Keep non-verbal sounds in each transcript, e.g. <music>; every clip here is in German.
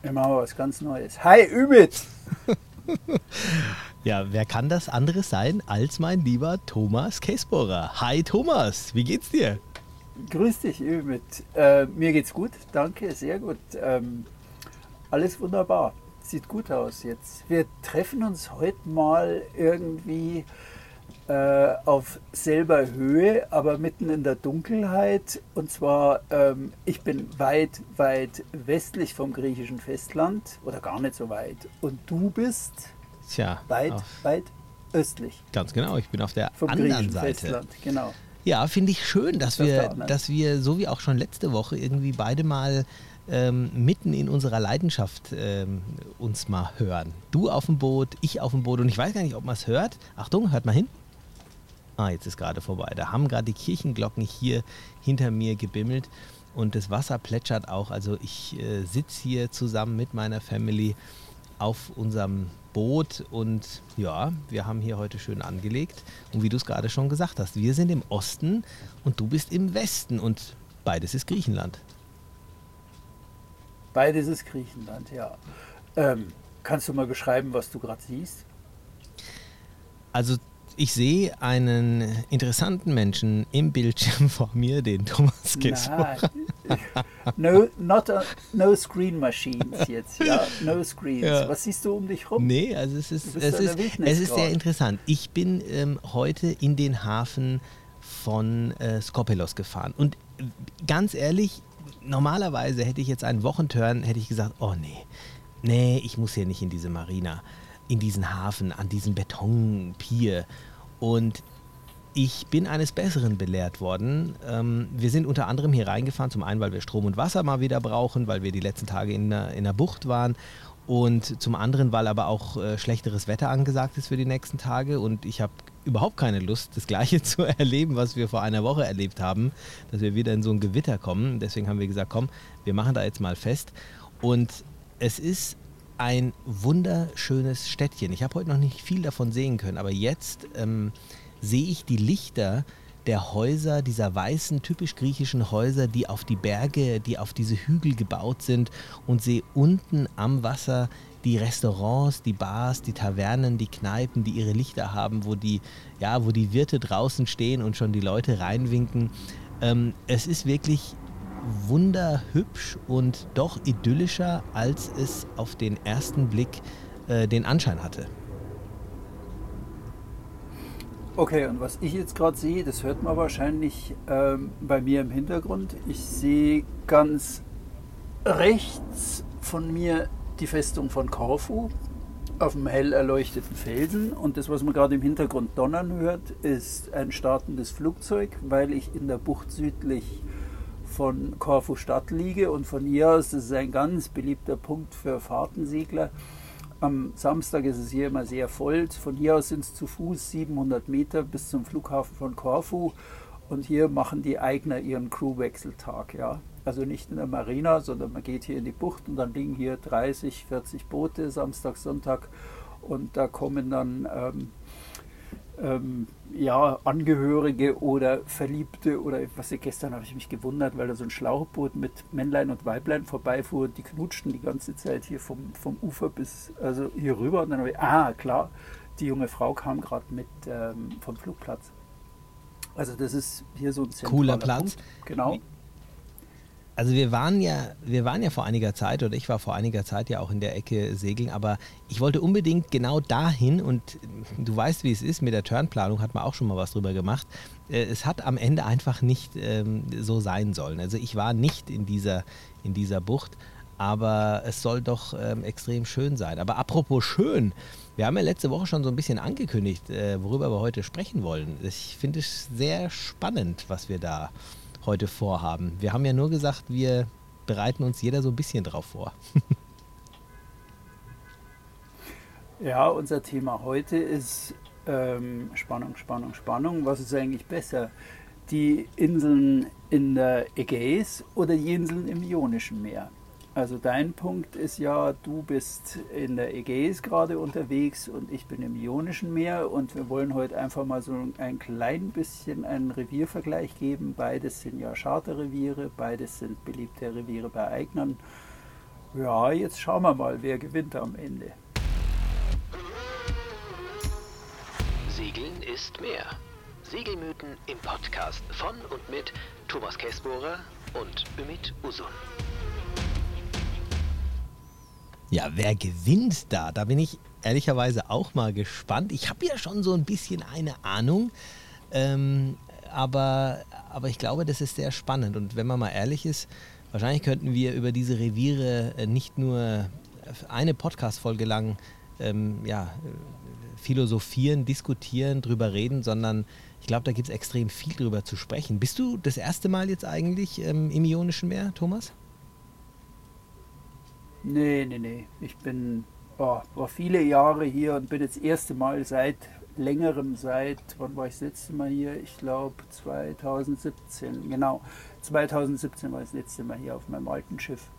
Wir machen was ganz Neues. Hi, Ümit! <laughs> ja, wer kann das anderes sein als mein lieber Thomas Käsbohrer? Hi Thomas, wie geht's dir? Grüß dich, Ümit. Äh, mir geht's gut, danke, sehr gut. Ähm, alles wunderbar, sieht gut aus jetzt. Wir treffen uns heute mal irgendwie äh, auf selber Höhe, aber mitten in der Dunkelheit. Und zwar, ähm, ich bin weit, weit westlich vom griechischen Festland oder gar nicht so weit. Und du bist Tja, weit, weit östlich. Ganz genau, ich bin auf der vom anderen Seite. Festland, genau. Ja, finde ich schön, dass wir, dass wir, so wie auch schon letzte Woche, irgendwie beide mal ähm, mitten in unserer Leidenschaft ähm, uns mal hören. Du auf dem Boot, ich auf dem Boot und ich weiß gar nicht, ob man es hört. Achtung, hört mal hin. Ah, jetzt ist gerade vorbei. Da haben gerade die Kirchenglocken hier hinter mir gebimmelt und das Wasser plätschert auch. Also ich äh, sitze hier zusammen mit meiner Family auf unserem Boot und ja, wir haben hier heute schön angelegt. Und wie du es gerade schon gesagt hast, wir sind im Osten und du bist im Westen und beides ist Griechenland. Beides ist Griechenland, ja. Ähm, kannst du mal beschreiben, was du gerade siehst? Also ich sehe einen interessanten Menschen im Bildschirm <laughs> vor mir, den Thomas Kessler. <laughs> No, not a, no screen machines jetzt, ja, no screens. Ja. Was siehst du um dich rum? Nee, also es ist, es ist, es ist sehr interessant. Ich bin ähm, heute in den Hafen von äh, Skopelos gefahren und äh, ganz ehrlich, normalerweise hätte ich jetzt einen Wochenturn, hätte ich gesagt, oh nee, nee, ich muss hier nicht in diese Marina in diesen Hafen, an diesen Betonpier. Und ich bin eines Besseren belehrt worden. Ähm, wir sind unter anderem hier reingefahren, zum einen, weil wir Strom und Wasser mal wieder brauchen, weil wir die letzten Tage in der, in der Bucht waren. Und zum anderen, weil aber auch äh, schlechteres Wetter angesagt ist für die nächsten Tage. Und ich habe überhaupt keine Lust, das Gleiche <laughs> zu erleben, was wir vor einer Woche erlebt haben, dass wir wieder in so ein Gewitter kommen. Deswegen haben wir gesagt, komm, wir machen da jetzt mal fest. Und es ist ein wunderschönes Städtchen. Ich habe heute noch nicht viel davon sehen können, aber jetzt ähm, sehe ich die Lichter der Häuser, dieser weißen, typisch griechischen Häuser, die auf die Berge, die auf diese Hügel gebaut sind und sehe unten am Wasser die Restaurants, die Bars, die Tavernen, die Kneipen, die ihre Lichter haben, wo die, ja, wo die Wirte draußen stehen und schon die Leute reinwinken. Ähm, es ist wirklich wunderhübsch und doch idyllischer, als es auf den ersten Blick äh, den Anschein hatte. Okay, und was ich jetzt gerade sehe, das hört man wahrscheinlich ähm, bei mir im Hintergrund. Ich sehe ganz rechts von mir die Festung von Korfu auf einem hell erleuchteten Felsen. Und das, was man gerade im Hintergrund donnern hört, ist ein startendes Flugzeug, weil ich in der Bucht südlich von Korfu Stadt liege und von hier aus, das ist ein ganz beliebter Punkt für Fahrtensegler. Am Samstag ist es hier immer sehr voll. Von hier aus sind es zu Fuß 700 Meter bis zum Flughafen von Korfu. Und hier machen die Eigner ihren Crewwechseltag. Ja. Also nicht in der Marina, sondern man geht hier in die Bucht und dann liegen hier 30, 40 Boote Samstag, Sonntag. Und da kommen dann ähm, ähm, ja, Angehörige oder Verliebte oder was ich gestern habe ich mich gewundert, weil da so ein Schlauchboot mit Männlein und Weiblein vorbeifuhr, die knutschten die ganze Zeit hier vom, vom Ufer bis also hier rüber und dann habe ich, ah klar, die junge Frau kam gerade mit ähm, vom Flugplatz. Also das ist hier so ein cooler Platz. Punkt. Genau. Also wir waren ja, wir waren ja vor einiger Zeit oder ich war vor einiger Zeit ja auch in der Ecke segeln, aber ich wollte unbedingt genau dahin und du weißt, wie es ist mit der Turnplanung, hat man auch schon mal was drüber gemacht. Äh, es hat am Ende einfach nicht ähm, so sein sollen. Also ich war nicht in dieser, in dieser Bucht, aber es soll doch ähm, extrem schön sein. Aber apropos schön, wir haben ja letzte Woche schon so ein bisschen angekündigt, äh, worüber wir heute sprechen wollen. Ich finde es sehr spannend, was wir da heute vorhaben. Wir haben ja nur gesagt, wir bereiten uns jeder so ein bisschen drauf vor. <laughs> ja, unser Thema heute ist ähm, Spannung, Spannung, Spannung. Was ist eigentlich besser? Die Inseln in der Ägäis oder die Inseln im Ionischen Meer? Also dein Punkt ist ja, du bist in der Ägäis gerade unterwegs und ich bin im Ionischen Meer und wir wollen heute einfach mal so ein klein bisschen einen Reviervergleich geben. Beides sind ja Charterreviere, beides sind beliebte Reviere bei Eignern. Ja, jetzt schauen wir mal, wer gewinnt am Ende. Segeln ist mehr. Segelmythen im Podcast von und mit Thomas Kessbohrer und Ümit Usun. Ja, wer gewinnt da? Da bin ich ehrlicherweise auch mal gespannt. Ich habe ja schon so ein bisschen eine Ahnung, ähm, aber, aber ich glaube, das ist sehr spannend. Und wenn man mal ehrlich ist, wahrscheinlich könnten wir über diese Reviere äh, nicht nur eine Podcast-Folge lang ähm, ja, philosophieren, diskutieren, drüber reden, sondern ich glaube, da gibt es extrem viel drüber zu sprechen. Bist du das erste Mal jetzt eigentlich ähm, im Ionischen Meer, Thomas? Nee, nee, nee. Ich bin oh, war viele Jahre hier und bin jetzt das erste Mal seit längerem, seit, wann war ich das letzte Mal hier? Ich glaube 2017, genau. 2017 war ich das letzte Mal hier auf meinem alten Schiff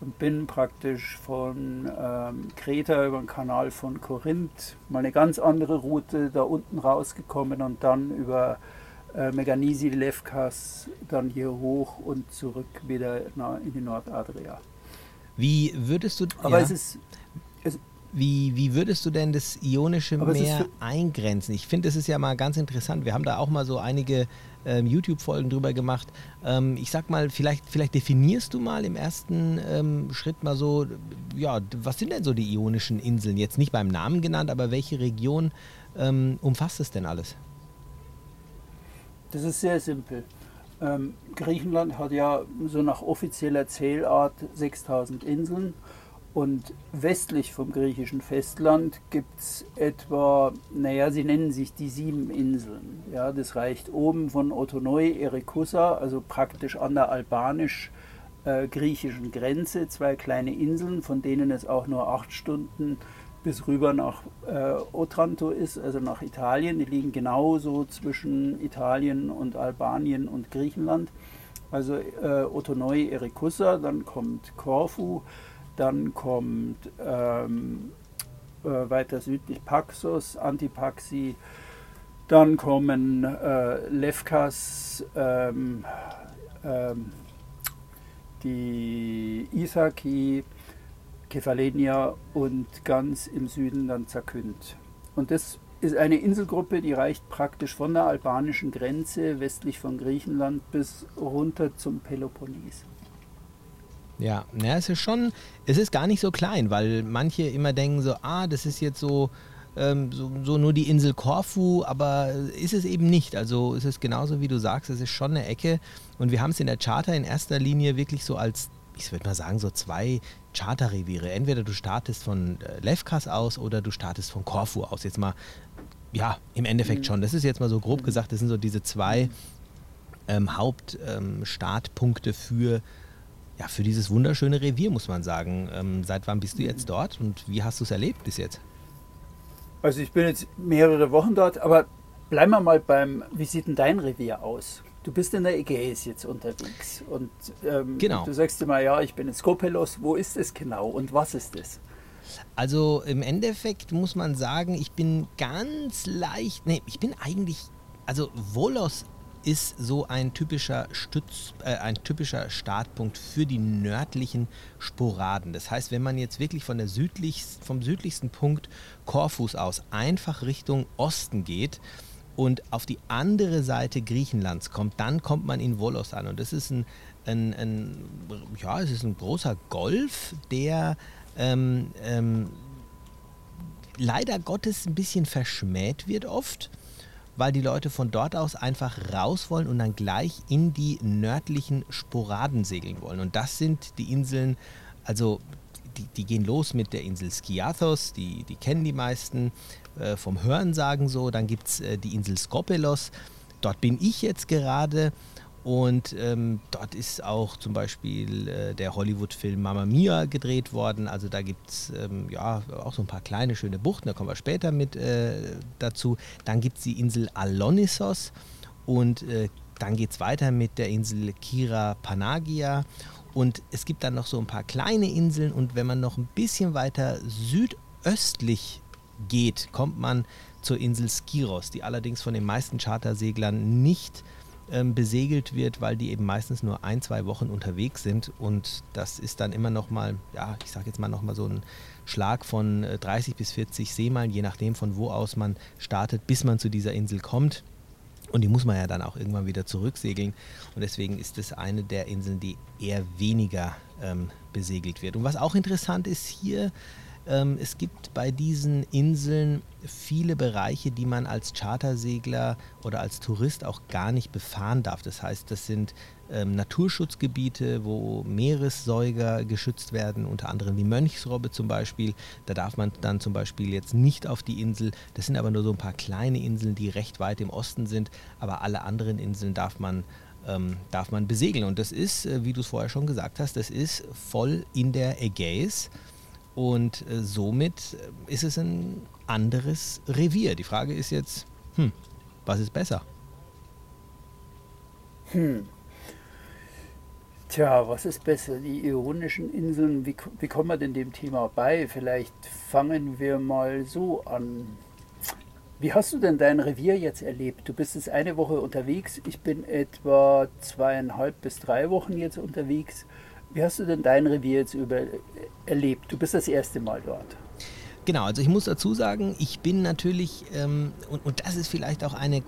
und bin praktisch von ähm, Kreta über den Kanal von Korinth mal eine ganz andere Route da unten rausgekommen und dann über äh, Meganisi, Lefkas, dann hier hoch und zurück wieder in die Nordadria. Wie würdest du. Aber ja, es ist. Es, wie, wie würdest du denn das Ionische Meer eingrenzen? Ich finde, das ist ja mal ganz interessant. Wir haben da auch mal so einige ähm, YouTube-Folgen drüber gemacht. Ähm, ich sag mal, vielleicht, vielleicht definierst du mal im ersten ähm, Schritt mal so, ja, was sind denn so die Ionischen Inseln? Jetzt nicht beim Namen genannt, aber welche Region ähm, umfasst es denn alles? Das ist sehr simpel. Ähm, Griechenland hat ja so nach offizieller Zählart 6000 Inseln und westlich vom griechischen Festland gibt es etwa, naja, sie nennen sich die sieben Inseln. Ja, das reicht oben von Otonoi, Erekussa, also praktisch an der albanisch-griechischen äh, Grenze, zwei kleine Inseln, von denen es auch nur acht Stunden bis rüber nach äh, Otranto ist, also nach Italien. Die liegen genauso zwischen Italien und Albanien und Griechenland. Also äh, Otonoi, Erekussa, dann kommt Korfu, dann kommt ähm, äh, weiter südlich Paxos, Antipaxi, dann kommen äh, Lefkas, ähm, ähm, die Isaki, Kefalenia und ganz im Süden dann Zakynth. Und das ist eine Inselgruppe, die reicht praktisch von der albanischen Grenze westlich von Griechenland bis runter zum Peloponnes. Ja, ja, es ist schon, es ist gar nicht so klein, weil manche immer denken so, ah, das ist jetzt so, ähm, so, so, nur die Insel Korfu, aber ist es eben nicht. Also es ist genauso wie du sagst, es ist schon eine Ecke und wir haben es in der Charter in erster Linie wirklich so als, ich würde mal sagen, so zwei Charterreviere. Entweder du startest von äh, Lefkas aus oder du startest von Korfu aus. Jetzt mal, ja, im Endeffekt mhm. schon. Das ist jetzt mal so grob mhm. gesagt, das sind so diese zwei ähm, Hauptstartpunkte ähm, für, ja, für dieses wunderschöne Revier, muss man sagen. Ähm, seit wann bist du jetzt mhm. dort und wie hast du es erlebt bis jetzt? Also ich bin jetzt mehrere Wochen dort, aber bleiben wir mal beim, wie sieht denn dein Revier aus? Du bist in der Ägäis jetzt unterwegs und ähm, genau. du sagst immer, ja, ich bin in Skopelos. Wo ist es genau und was ist es? Also im Endeffekt muss man sagen, ich bin ganz leicht, nee, ich bin eigentlich, also Volos ist so ein typischer Stütz, äh, ein typischer Startpunkt für die nördlichen Sporaden. Das heißt, wenn man jetzt wirklich von der südlichst, vom südlichsten Punkt Korfus aus einfach Richtung Osten geht, und auf die andere Seite Griechenlands kommt, dann kommt man in Volos an. Und das ist ein, ein, ein ja, es ist ein großer Golf, der ähm, ähm, leider Gottes ein bisschen verschmäht wird oft, weil die Leute von dort aus einfach raus wollen und dann gleich in die nördlichen Sporaden segeln wollen. Und das sind die Inseln, also die, die gehen los mit der Insel Skiathos, die, die kennen die meisten äh, vom Hörensagen so. Dann gibt es äh, die Insel Skopelos. Dort bin ich jetzt gerade. Und ähm, dort ist auch zum Beispiel äh, der Hollywood-Film Mamma Mia gedreht worden. Also da gibt es ähm, ja auch so ein paar kleine schöne Buchten, da kommen wir später mit äh, dazu. Dann gibt es die Insel Alonissos und äh, dann geht es weiter mit der Insel Kira Panagia. Und es gibt dann noch so ein paar kleine Inseln und wenn man noch ein bisschen weiter südöstlich geht, kommt man zur Insel Skiros, die allerdings von den meisten Charterseglern nicht ähm, besegelt wird, weil die eben meistens nur ein, zwei Wochen unterwegs sind und das ist dann immer noch mal, ja, ich sage jetzt mal noch mal so ein Schlag von 30 äh, bis 40 Seemeilen, je nachdem von wo aus man startet, bis man zu dieser Insel kommt. Und die muss man ja dann auch irgendwann wieder zurücksegeln. Und deswegen ist es eine der Inseln, die eher weniger ähm, besegelt wird. Und was auch interessant ist hier, ähm, es gibt bei diesen Inseln viele Bereiche, die man als Chartersegler oder als Tourist auch gar nicht befahren darf. Das heißt, das sind ähm, Naturschutzgebiete, wo Meeressäuger geschützt werden, unter anderem die Mönchsrobbe zum Beispiel. Da darf man dann zum Beispiel jetzt nicht auf die Insel. Das sind aber nur so ein paar kleine Inseln, die recht weit im Osten sind. Aber alle anderen Inseln darf man ähm, darf man besegeln. Und das ist, äh, wie du es vorher schon gesagt hast, das ist voll in der Ägäis. Und äh, somit äh, ist es ein anderes Revier. Die Frage ist jetzt, hm, was ist besser? Hm. Tja, was ist besser? Die Ionischen Inseln, wie, wie kommen wir denn dem Thema bei? Vielleicht fangen wir mal so an. Wie hast du denn dein Revier jetzt erlebt? Du bist jetzt eine Woche unterwegs, ich bin etwa zweieinhalb bis drei Wochen jetzt unterwegs. Wie hast du denn dein Revier jetzt über, erlebt? Du bist das erste Mal dort. Genau, also ich muss dazu sagen, ich bin natürlich, ähm, und, und das ist vielleicht auch eine,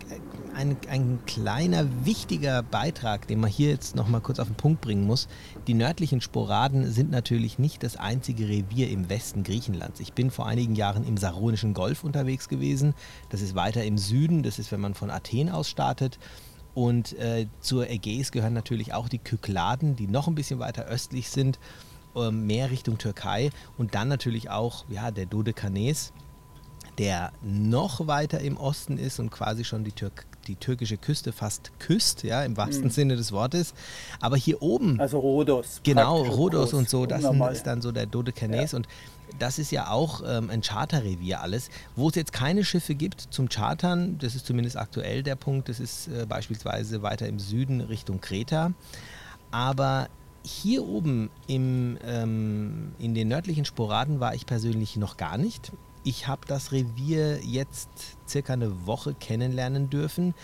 eine, ein kleiner wichtiger Beitrag, den man hier jetzt nochmal kurz auf den Punkt bringen muss. Die nördlichen Sporaden sind natürlich nicht das einzige Revier im Westen Griechenlands. Ich bin vor einigen Jahren im Saronischen Golf unterwegs gewesen. Das ist weiter im Süden, das ist, wenn man von Athen aus startet. Und äh, zur Ägäis gehören natürlich auch die Kykladen, die noch ein bisschen weiter östlich sind. Ähm, mehr Richtung Türkei und dann natürlich auch ja, der Dodekanes, der noch weiter im Osten ist und quasi schon die, Tür die türkische Küste fast küsst, ja, im wahrsten mhm. Sinne des Wortes. Aber hier oben. Also Rhodos. Genau, Rhodos und so, das ist dann so der Dodekanes ja. und das ist ja auch ähm, ein Charterrevier alles, wo es jetzt keine Schiffe gibt zum Chartern, das ist zumindest aktuell der Punkt, das ist äh, beispielsweise weiter im Süden Richtung Kreta. Aber hier oben im, ähm, in den nördlichen Sporaden war ich persönlich noch gar nicht. Ich habe das Revier jetzt circa eine Woche kennenlernen dürfen.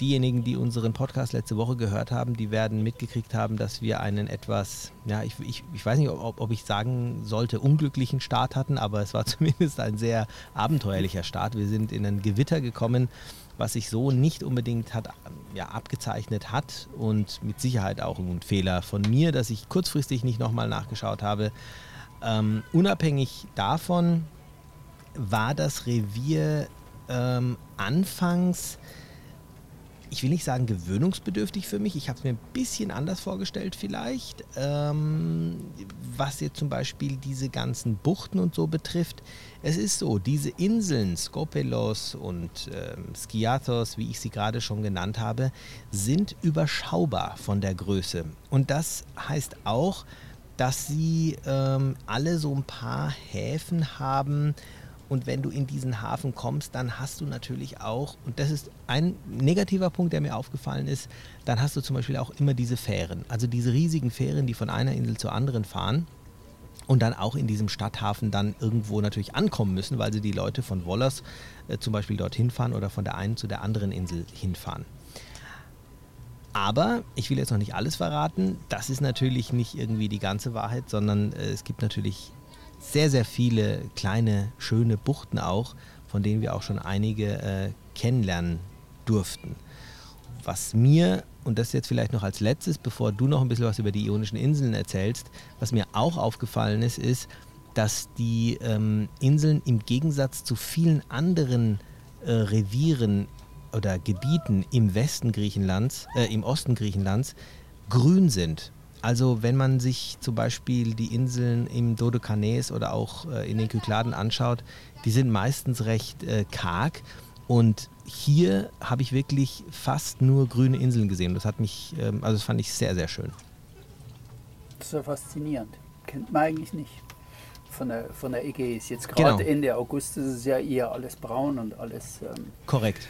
Diejenigen, die unseren Podcast letzte Woche gehört haben, die werden mitgekriegt haben, dass wir einen etwas, ja, ich, ich, ich weiß nicht, ob, ob ich sagen sollte, unglücklichen Start hatten, aber es war <laughs> zumindest ein sehr abenteuerlicher Start. Wir sind in ein Gewitter gekommen, was sich so nicht unbedingt hat, ja, abgezeichnet hat und mit Sicherheit auch ein Fehler von mir, dass ich kurzfristig nicht nochmal nachgeschaut habe. Ähm, unabhängig davon war das Revier ähm, anfangs ich will nicht sagen gewöhnungsbedürftig für mich. Ich habe es mir ein bisschen anders vorgestellt vielleicht. Ähm, was jetzt zum Beispiel diese ganzen Buchten und so betrifft. Es ist so, diese Inseln, Skopelos und ähm, Skiathos, wie ich sie gerade schon genannt habe, sind überschaubar von der Größe. Und das heißt auch, dass sie ähm, alle so ein paar Häfen haben, und wenn du in diesen Hafen kommst, dann hast du natürlich auch, und das ist ein negativer Punkt, der mir aufgefallen ist, dann hast du zum Beispiel auch immer diese Fähren. Also diese riesigen Fähren, die von einer Insel zur anderen fahren und dann auch in diesem Stadthafen dann irgendwo natürlich ankommen müssen, weil sie die Leute von Wollers äh, zum Beispiel dorthin fahren oder von der einen zu der anderen Insel hinfahren. Aber ich will jetzt noch nicht alles verraten. Das ist natürlich nicht irgendwie die ganze Wahrheit, sondern äh, es gibt natürlich sehr, sehr viele kleine, schöne Buchten auch, von denen wir auch schon einige äh, kennenlernen durften. Was mir, und das jetzt vielleicht noch als letztes, bevor du noch ein bisschen was über die Ionischen Inseln erzählst, was mir auch aufgefallen ist, ist, dass die ähm, Inseln im Gegensatz zu vielen anderen äh, Revieren oder Gebieten im Westen Griechenlands, äh, im Osten Griechenlands, grün sind. Also wenn man sich zum Beispiel die Inseln im Dodekanes oder auch äh, in den Kykladen anschaut, die sind meistens recht äh, karg. Und hier habe ich wirklich fast nur grüne Inseln gesehen. Das hat mich, ähm, also das fand ich sehr, sehr schön. Das ist ja faszinierend. Kennt man eigentlich nicht von der, von der Ägäis. Jetzt gerade genau. Ende August ist es ja eher alles braun und alles. Ähm, Korrekt.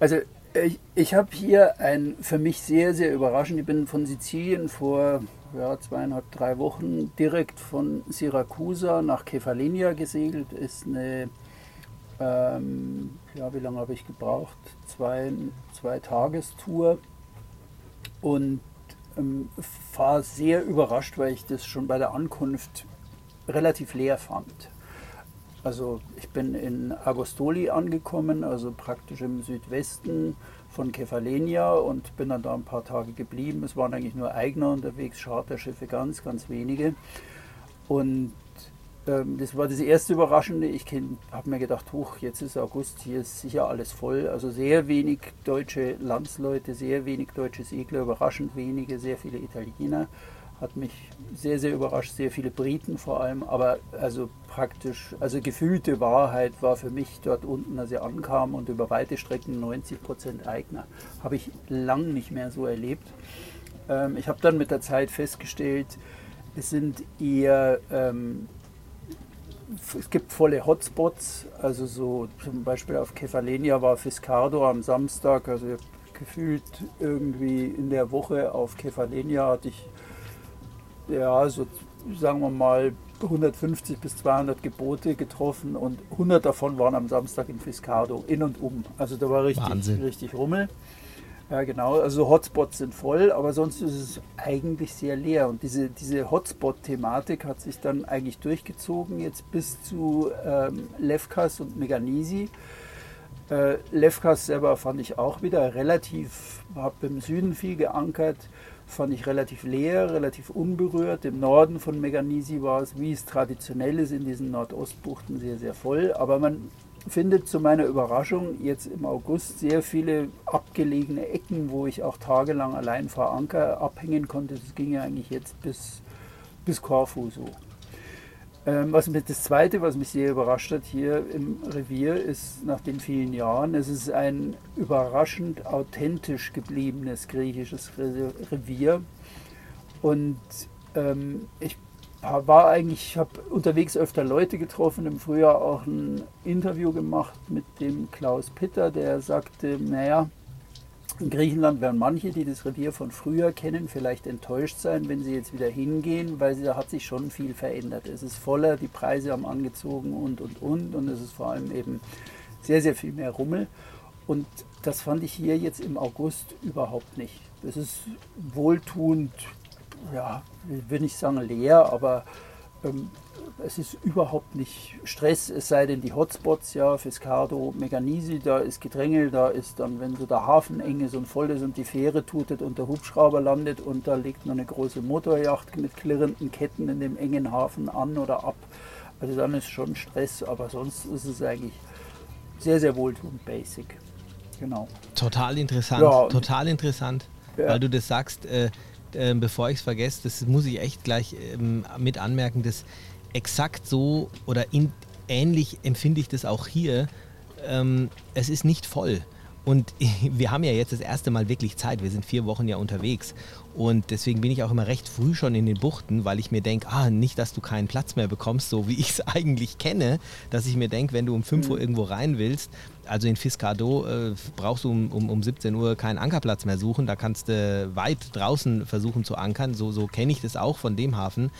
Also ich, ich habe hier ein für mich sehr, sehr überraschend. Ich bin von Sizilien vor ja, zweieinhalb, drei Wochen direkt von Syracusa nach Kefalonia gesegelt. Ist eine, ähm, ja, wie lange habe ich gebraucht? Zwei, zwei Tagestour. und ähm, war sehr überrascht, weil ich das schon bei der Ankunft relativ leer fand. Also ich bin in Agostoli angekommen, also praktisch im Südwesten von Kefalenia und bin dann da ein paar Tage geblieben. Es waren eigentlich nur Eigner unterwegs, Charterschiffe ganz, ganz wenige. Und ähm, das war das erste Überraschende. Ich habe mir gedacht, hoch, jetzt ist August, hier ist sicher alles voll. Also sehr wenig deutsche Landsleute, sehr wenig deutsche Segler, überraschend wenige, sehr viele Italiener. Hat mich sehr, sehr überrascht, sehr viele Briten vor allem. Aber also praktisch, also gefühlte Wahrheit war für mich dort unten, als ich ankam und über weite Strecken 90 Prozent Eigner. Habe ich lang nicht mehr so erlebt. Ähm, ich habe dann mit der Zeit festgestellt, es sind eher ähm, es gibt volle Hotspots, also so zum Beispiel auf Kefalenia war Fiscardo am Samstag, also gefühlt irgendwie in der Woche auf Kefalenia hatte ich ja so sagen wir mal 150 bis 200 Gebote getroffen und 100 davon waren am Samstag in Fiscardo, in und um. Also da war richtig, richtig Rummel. Ja, genau. Also Hotspots sind voll, aber sonst ist es eigentlich sehr leer. Und diese, diese Hotspot-Thematik hat sich dann eigentlich durchgezogen, jetzt bis zu ähm, Lefkas und Meganisi. Äh, Lefkas selber fand ich auch wieder relativ, habe im Süden viel geankert, fand ich relativ leer, relativ unberührt. Im Norden von Meganisi war es, wie es traditionell ist, in diesen Nordostbuchten sehr, sehr voll. Aber man findet zu meiner Überraschung jetzt im August sehr viele abgelegene Ecken, wo ich auch tagelang allein vor Anker abhängen konnte. Das ging ja eigentlich jetzt bis, bis so. Ähm, was mich, das Zweite, was mich sehr überrascht hat hier im Revier, ist nach den vielen Jahren, es ist ein überraschend authentisch gebliebenes griechisches Revier. Und ähm, ich war eigentlich, ich habe unterwegs öfter Leute getroffen, im Frühjahr auch ein Interview gemacht mit dem Klaus Pitter, der sagte, naja, in Griechenland werden manche, die das Revier von früher kennen, vielleicht enttäuscht sein, wenn sie jetzt wieder hingehen, weil da hat sich schon viel verändert. Es ist voller, die Preise haben angezogen und, und, und. Und es ist vor allem eben sehr, sehr viel mehr Rummel. Und das fand ich hier jetzt im August überhaupt nicht. Es ist wohltuend, ja, will nicht sagen leer, aber ähm, es ist überhaupt nicht Stress, es sei denn die Hotspots, ja, Fiscardo, Meganisi, da ist Gedränge, da ist dann, wenn so der Hafen eng ist und voll ist und die Fähre tutet und der Hubschrauber landet und da liegt noch eine große Motorjacht mit klirrenden Ketten in dem engen Hafen an oder ab. Also dann ist schon Stress, aber sonst ist es eigentlich sehr, sehr wohltuend basic. Genau. Total interessant, ja, total interessant, ja. weil du das sagst. Äh, äh, bevor ich es vergesse, das muss ich echt gleich ähm, mit anmerken, dass exakt so oder in, ähnlich empfinde ich das auch hier. Ähm, es ist nicht voll. Und <laughs> wir haben ja jetzt das erste Mal wirklich Zeit. Wir sind vier Wochen ja unterwegs. Und deswegen bin ich auch immer recht früh schon in den Buchten, weil ich mir denke, ah, nicht, dass du keinen Platz mehr bekommst, so wie <laughs> ich es eigentlich kenne, dass ich mir denke, wenn du um 5 Uhr mhm. irgendwo rein willst, also in Fiscado äh, brauchst du um, um, um 17 Uhr keinen Ankerplatz mehr suchen, da kannst du weit draußen versuchen zu ankern, so, so kenne ich das auch von dem Hafen.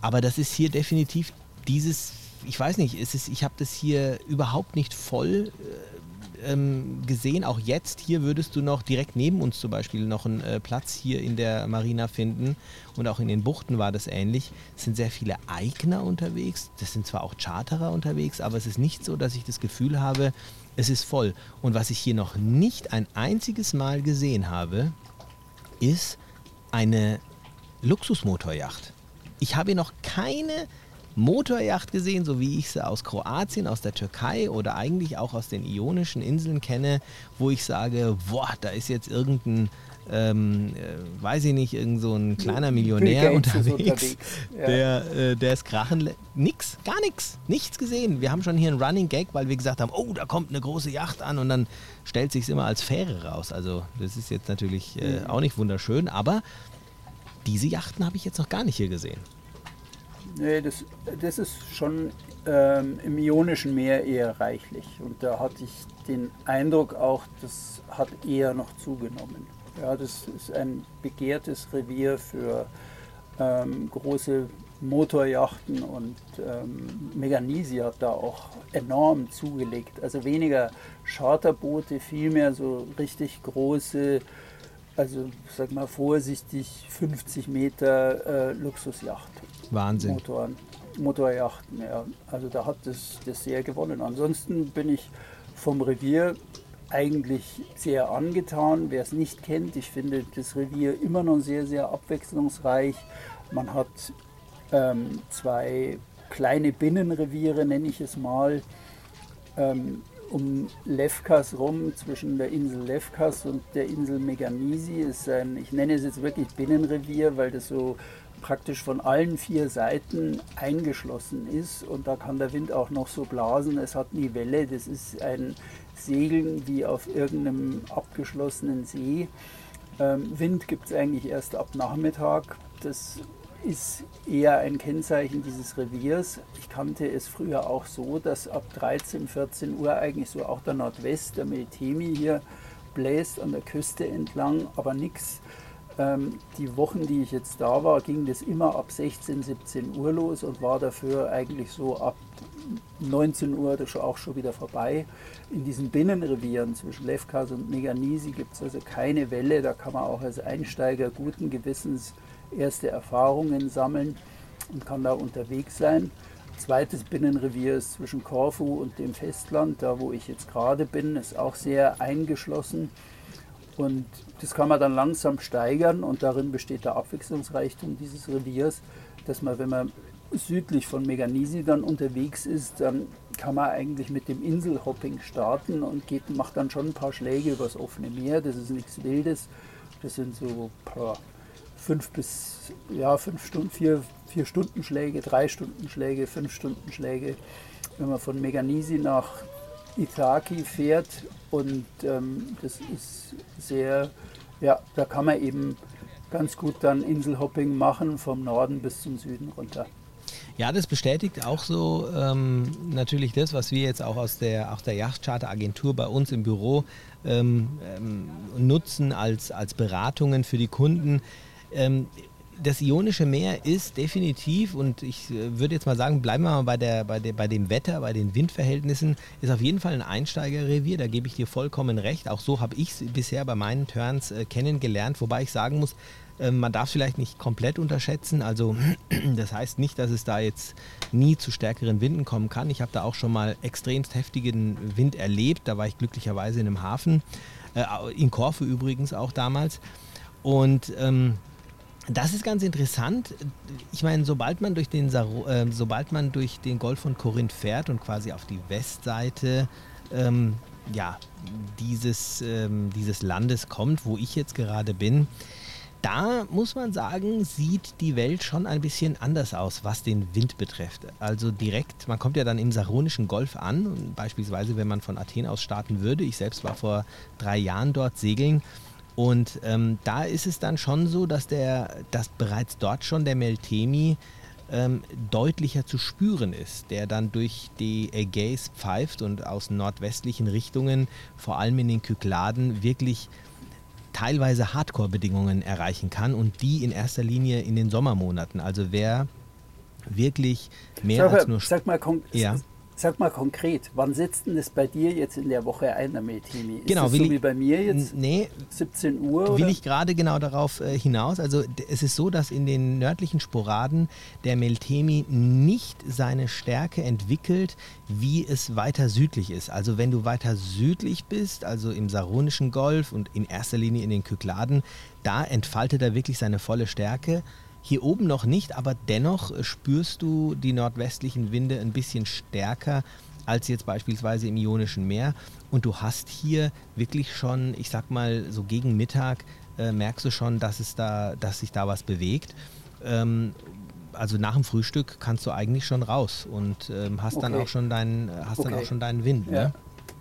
Aber das ist hier definitiv dieses, ich weiß nicht, es ist, ich habe das hier überhaupt nicht voll äh, ähm, gesehen. Auch jetzt hier würdest du noch direkt neben uns zum Beispiel noch einen äh, Platz hier in der Marina finden. Und auch in den Buchten war das ähnlich. Es sind sehr viele Eigner unterwegs. Das sind zwar auch Charterer unterwegs, aber es ist nicht so, dass ich das Gefühl habe, es ist voll. Und was ich hier noch nicht ein einziges Mal gesehen habe, ist eine Luxusmotorjacht. Ich habe noch keine Motorjacht gesehen, so wie ich sie aus Kroatien, aus der Türkei oder eigentlich auch aus den Ionischen Inseln kenne, wo ich sage, boah, da ist jetzt irgendein, ähm, äh, weiß ich nicht, irgend so ein kleiner Millionär unterwegs, unterwegs. Ja. Der, äh, der ist krachen. Nix, gar nichts, nichts gesehen. Wir haben schon hier einen Running Gag, weil wir gesagt haben, oh, da kommt eine große Yacht an und dann stellt sich immer als Fähre raus. Also das ist jetzt natürlich äh, mhm. auch nicht wunderschön, aber diese Yachten habe ich jetzt noch gar nicht hier gesehen. Nee, das, das ist schon ähm, im Ionischen Meer eher reichlich. Und da hatte ich den Eindruck auch, das hat eher noch zugenommen. Ja, das ist ein begehrtes Revier für ähm, große Motorjachten und ähm, Meganisi hat da auch enorm zugelegt. Also weniger Charterboote, vielmehr so richtig große also sag mal vorsichtig 50 Meter äh, Luxusjacht. Wahnsinn. Motoren, Motorjachten, ja. Also da hat das, das sehr gewonnen. Ansonsten bin ich vom Revier eigentlich sehr angetan. Wer es nicht kennt, ich finde das Revier immer noch sehr, sehr abwechslungsreich. Man hat ähm, zwei kleine Binnenreviere, nenne ich es mal, ähm, um Lefkas rum, zwischen der Insel Lefkas und der Insel Meganisi. Ist ein, ich nenne es jetzt wirklich Binnenrevier, weil das so praktisch von allen vier Seiten eingeschlossen ist und da kann der Wind auch noch so blasen. Es hat nie Welle, das ist ein Segeln wie auf irgendeinem abgeschlossenen See. Ähm, Wind gibt es eigentlich erst ab Nachmittag. Das ist eher ein Kennzeichen dieses Reviers. Ich kannte es früher auch so, dass ab 13, 14 Uhr eigentlich so auch der Nordwest, der Meltemi hier bläst an der Küste entlang, aber nichts. Ähm, die Wochen, die ich jetzt da war, ging das immer ab 16, 17 Uhr los und war dafür eigentlich so ab 19 Uhr das auch schon wieder vorbei. In diesen Binnenrevieren zwischen Lefkas und Meganisi gibt es also keine Welle. Da kann man auch als Einsteiger guten Gewissens erste Erfahrungen sammeln und kann da unterwegs sein. Zweites Binnenrevier ist zwischen Korfu und dem Festland, da wo ich jetzt gerade bin, ist auch sehr eingeschlossen. Und das kann man dann langsam steigern und darin besteht der Abwechslungsreichtum dieses Reviers, dass man, wenn man südlich von Meganisi dann unterwegs ist, dann kann man eigentlich mit dem Inselhopping starten und geht, macht dann schon ein paar Schläge übers offene Meer. Das ist nichts Wildes. Das sind so paar fünf bis ja, fünf Stunden, vier, vier Stunden Schläge, drei Stunden Schläge, fünf Stunden Schläge. Wenn man von Meganisi nach Ithaki fährt und ähm, das ist sehr, ja, da kann man eben ganz gut dann Inselhopping machen vom Norden bis zum Süden runter. Ja, das bestätigt auch so ähm, natürlich das, was wir jetzt auch aus der, auch der Yachtcharter-Agentur bei uns im Büro ähm, ähm, nutzen als, als Beratungen für die Kunden. Ähm, das Ionische Meer ist definitiv, und ich äh, würde jetzt mal sagen, bleiben wir mal bei, der, bei, der, bei dem Wetter, bei den Windverhältnissen, ist auf jeden Fall ein Einsteigerrevier, da gebe ich dir vollkommen recht. Auch so habe ich es bisher bei meinen Turns äh, kennengelernt, wobei ich sagen muss, äh, man darf es vielleicht nicht komplett unterschätzen. Also <clears throat> das heißt nicht, dass es da jetzt nie zu stärkeren Winden kommen kann. Ich habe da auch schon mal extremst heftigen Wind erlebt. Da war ich glücklicherweise in einem Hafen, äh, in Korfu übrigens auch damals. Und ähm, das ist ganz interessant. Ich meine, sobald man durch den, äh, sobald man durch den Golf von Korinth fährt und quasi auf die Westseite ähm, ja, dieses, ähm, dieses Landes kommt, wo ich jetzt gerade bin, da muss man sagen, sieht die Welt schon ein bisschen anders aus, was den Wind betrifft. Also direkt, man kommt ja dann im Saronischen Golf an, beispielsweise wenn man von Athen aus starten würde. Ich selbst war vor drei Jahren dort segeln und ähm, da ist es dann schon so, dass, der, dass bereits dort schon der Meltemi ähm, deutlicher zu spüren ist, der dann durch die Ägäis pfeift und aus nordwestlichen Richtungen, vor allem in den Kykladen, wirklich teilweise Hardcore-Bedingungen erreichen kann und die in erster Linie in den Sommermonaten. Also wer wirklich mehr sag als nur... Sag mal, ja. Sag mal konkret, wann setzt denn das bei dir jetzt in der Woche ein, der Meltemi? Ist genau, das so ich, wie bei mir jetzt? Nee, 17 Uhr? Will oder? ich gerade genau darauf äh, hinaus. Also es ist so, dass in den nördlichen Sporaden der Meltemi nicht seine Stärke entwickelt, wie es weiter südlich ist. Also wenn du weiter südlich bist, also im Saronischen Golf und in erster Linie in den Kykladen, da entfaltet er wirklich seine volle Stärke. Hier oben noch nicht, aber dennoch spürst du die nordwestlichen Winde ein bisschen stärker als jetzt beispielsweise im Ionischen Meer. Und du hast hier wirklich schon, ich sag mal, so gegen Mittag äh, merkst du schon, dass, es da, dass sich da was bewegt. Ähm, also nach dem Frühstück kannst du eigentlich schon raus und ähm, hast, okay. dann auch schon deinen, hast okay. dann auch schon deinen Wind. Ja.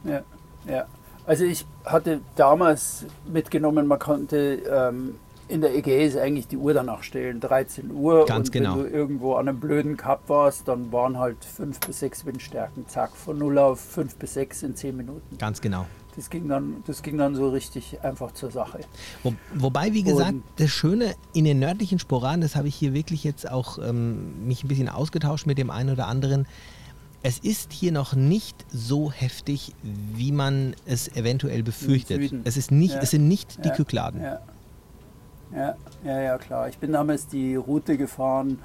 Ne? ja, ja. Also ich hatte damals mitgenommen, man konnte ähm, in der Ägäis eigentlich die Uhr danach stellen, 13 Uhr. Ganz und genau. wenn du irgendwo an einem blöden Kap warst, dann waren halt 5 bis 6 Windstärken, zack, von 0 auf 5 bis 6 in 10 Minuten. Ganz genau. Das ging dann, das ging dann so richtig einfach zur Sache. Wo, wobei, wie gesagt, und das Schöne in den nördlichen Sporaden, das habe ich hier wirklich jetzt auch ähm, mich ein bisschen ausgetauscht mit dem einen oder anderen. Es ist hier noch nicht so heftig, wie man es eventuell befürchtet. Es, ist nicht, ja. es sind nicht die ja. Kykladen. Ja. Ja, ja, ja, klar. Ich bin damals die Route gefahren,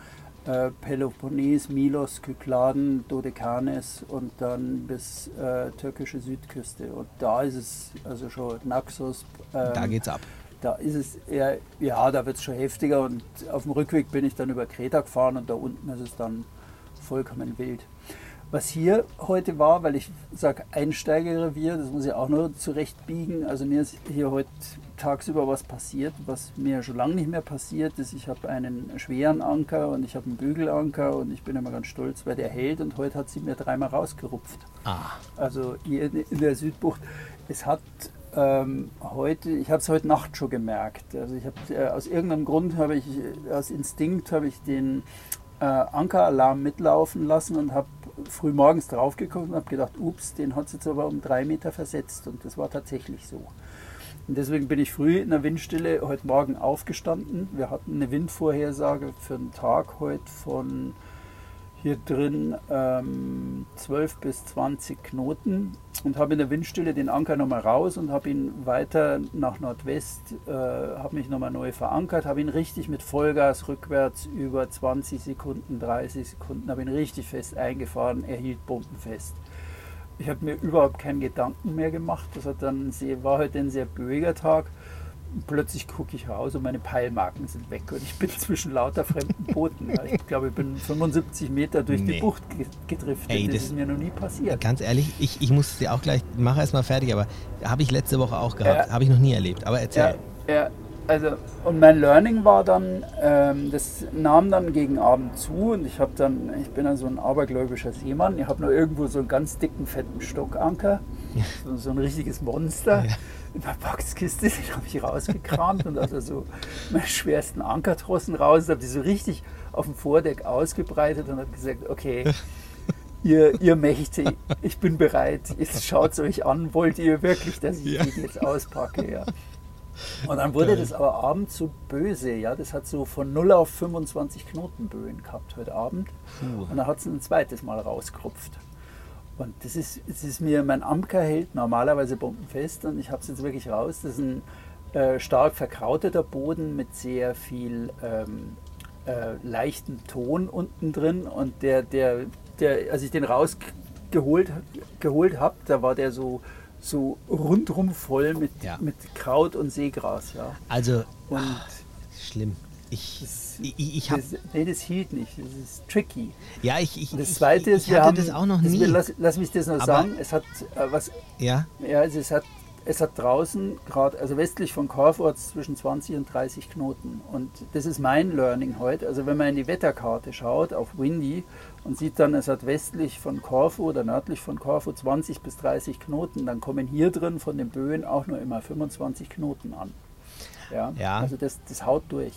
äh, Peloponnes, Milos, Kykladen, Dodekanes und dann bis äh, türkische Südküste. Und da ist es also schon Naxos. Ähm, da geht's ab. Da ist es eher, ja, da wird es schon heftiger und auf dem Rückweg bin ich dann über Kreta gefahren und da unten ist es dann vollkommen wild. Was hier heute war, weil ich sage Einsteigerrevier, das muss ich auch nur zurechtbiegen. Also mir ist hier heute tagsüber was passiert, was mir schon lange nicht mehr passiert ist. Ich habe einen schweren Anker und ich habe einen Bügelanker und ich bin immer ganz stolz, weil der hält und heute hat sie mir dreimal rausgerupft. Ah. Also hier in der Südbucht. Es hat ähm, heute, ich habe es heute Nacht schon gemerkt. Also ich habe äh, aus irgendeinem Grund habe ich, aus Instinkt habe ich den äh, Ankeralarm mitlaufen lassen und habe früh morgens drauf geguckt und habe gedacht, ups, den hat es jetzt aber um drei Meter versetzt und das war tatsächlich so. Und deswegen bin ich früh in der Windstille heute Morgen aufgestanden. Wir hatten eine Windvorhersage für den Tag heute von hier drin ähm, 12 bis 20 Knoten und habe in der Windstille den Anker nochmal raus und habe ihn weiter nach Nordwest, äh, habe mich nochmal neu verankert, habe ihn richtig mit Vollgas rückwärts über 20 Sekunden, 30 Sekunden, habe ihn richtig fest eingefahren, er hielt bombenfest. Ich habe mir überhaupt keinen Gedanken mehr gemacht. Das hat dann sehr, war heute ein sehr böiger Tag plötzlich gucke ich raus und meine Peilmarken sind weg und ich bin <laughs> zwischen lauter fremden Booten. Ich glaube, ich bin 75 Meter durch nee. die Bucht gedriftet. Ey, das, das, ist mir noch nie passiert. Ganz ehrlich, ich, ich muss dir auch gleich, mache erst mal fertig, aber habe ich letzte Woche auch gehabt. Ja. Habe ich noch nie erlebt. Aber erzähl. Ja, ja, also und mein Learning war dann, ähm, das nahm dann gegen Abend zu und ich habe dann, ich bin dann so ein abergläubischer Seemann, ich habe nur irgendwo so einen ganz dicken, fetten Stockanker, <laughs> so, so ein richtiges Monster. Ja. In der Boxkiste, <laughs> den habe ich rausgekramt und also so meine schwersten Ankertrossen raus, habe die so richtig auf dem Vordeck ausgebreitet und habe gesagt, okay, <laughs> ihr, ihr Mächte, ich bin bereit, jetzt schaut es euch an, wollt ihr wirklich, dass ich ja. den jetzt auspacke, ja. Und dann wurde Geil. das aber abends so böse, ja. Das hat so von 0 auf 25 Knotenböen gehabt heute Abend. Puh. Und dann hat es ein zweites Mal rausgerupft. Und das ist, das ist mir, mein Amker hält normalerweise bombenfest und ich habe es jetzt wirklich raus. Das ist ein äh, stark verkrauteter Boden mit sehr viel ähm, äh, leichten Ton unten drin und der, der, der, als ich den rausgeholt geholt habe, da war der so, so rundrum voll mit, ja. mit Kraut und Seegras. Ja. Also, und ach, schlimm. Ich, das, ich, ich hab, das, nee, das hielt nicht. Das ist tricky. Ja, ich, ich, das zweite ist, ich wir haben, das auch noch nie. lass, lass, mich das noch Aber, sagen. Es hat äh, was. Ja. Ja, also es hat es hat draußen gerade, also westlich von Korfu zwischen 20 und 30 Knoten. Und das ist mein Learning heute. Also wenn man in die Wetterkarte schaut auf Windy und sieht dann, es hat westlich von Korfu oder nördlich von Korfu 20 bis 30 Knoten, dann kommen hier drin von den Böen auch nur immer 25 Knoten an. Ja, ja. Also das, das haut durch.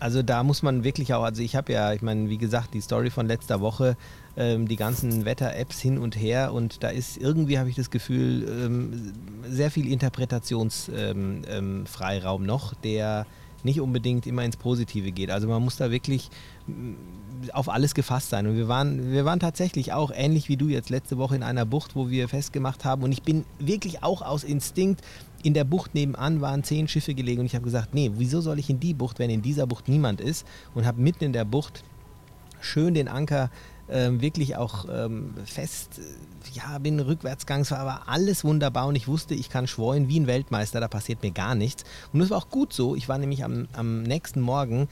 Also da muss man wirklich auch, also ich habe ja, ich meine, wie gesagt, die Story von letzter Woche, ähm, die ganzen Wetter-Apps hin und her und da ist irgendwie, habe ich das Gefühl, ähm, sehr viel Interpretationsfreiraum ähm, ähm noch, der nicht unbedingt immer ins Positive geht. Also man muss da wirklich auf alles gefasst sein. Und wir waren, wir waren tatsächlich auch ähnlich wie du jetzt letzte Woche in einer Bucht, wo wir festgemacht haben. Und ich bin wirklich auch aus Instinkt in der Bucht nebenan waren zehn Schiffe gelegen und ich habe gesagt, nee, wieso soll ich in die Bucht, wenn in dieser Bucht niemand ist? Und habe mitten in der Bucht schön den Anker ähm, wirklich auch ähm, fest, äh, ja, bin rückwärtsgangs, war aber alles wunderbar und ich wusste, ich kann schworen wie ein Weltmeister, da passiert mir gar nichts. Und das war auch gut so. Ich war nämlich am, am nächsten Morgen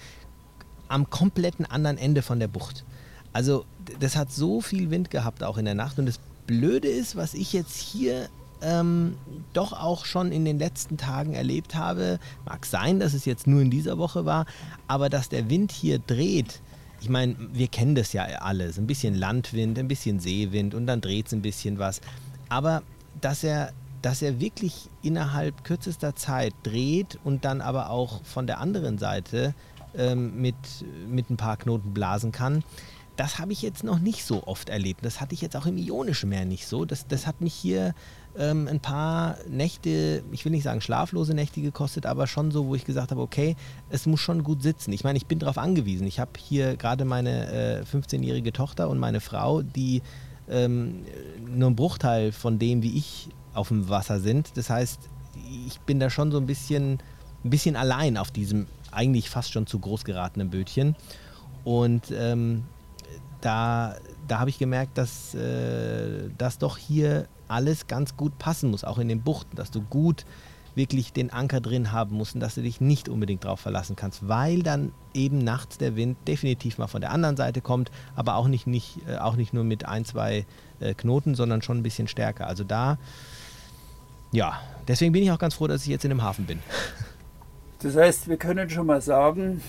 am kompletten anderen Ende von der Bucht. Also das hat so viel Wind gehabt auch in der Nacht und das Blöde ist, was ich jetzt hier ähm, doch auch schon in den letzten Tagen erlebt habe. Mag sein, dass es jetzt nur in dieser Woche war, aber dass der Wind hier dreht. Ich meine, wir kennen das ja alles. Ein bisschen Landwind, ein bisschen Seewind und dann dreht es ein bisschen was. Aber dass er, dass er wirklich innerhalb kürzester Zeit dreht und dann aber auch von der anderen Seite ähm, mit, mit ein paar Knoten blasen kann, das habe ich jetzt noch nicht so oft erlebt. Das hatte ich jetzt auch im Ionischen Meer nicht so. Das, das hat mich hier ähm, ein paar Nächte, ich will nicht sagen schlaflose Nächte gekostet, aber schon so, wo ich gesagt habe, okay, es muss schon gut sitzen. Ich meine, ich bin darauf angewiesen. Ich habe hier gerade meine äh, 15-jährige Tochter und meine Frau, die ähm, nur ein Bruchteil von dem, wie ich auf dem Wasser sind. Das heißt, ich bin da schon so ein bisschen, ein bisschen allein auf diesem eigentlich fast schon zu groß geratenen Bötchen. Und ähm, da, da habe ich gemerkt, dass äh, das doch hier alles ganz gut passen muss, auch in den Buchten, dass du gut wirklich den Anker drin haben musst und dass du dich nicht unbedingt darauf verlassen kannst, weil dann eben nachts der Wind definitiv mal von der anderen Seite kommt, aber auch nicht, nicht, äh, auch nicht nur mit ein, zwei äh, Knoten, sondern schon ein bisschen stärker. Also da, ja, deswegen bin ich auch ganz froh, dass ich jetzt in dem Hafen bin. <laughs> Das heißt, wir können schon mal sagen,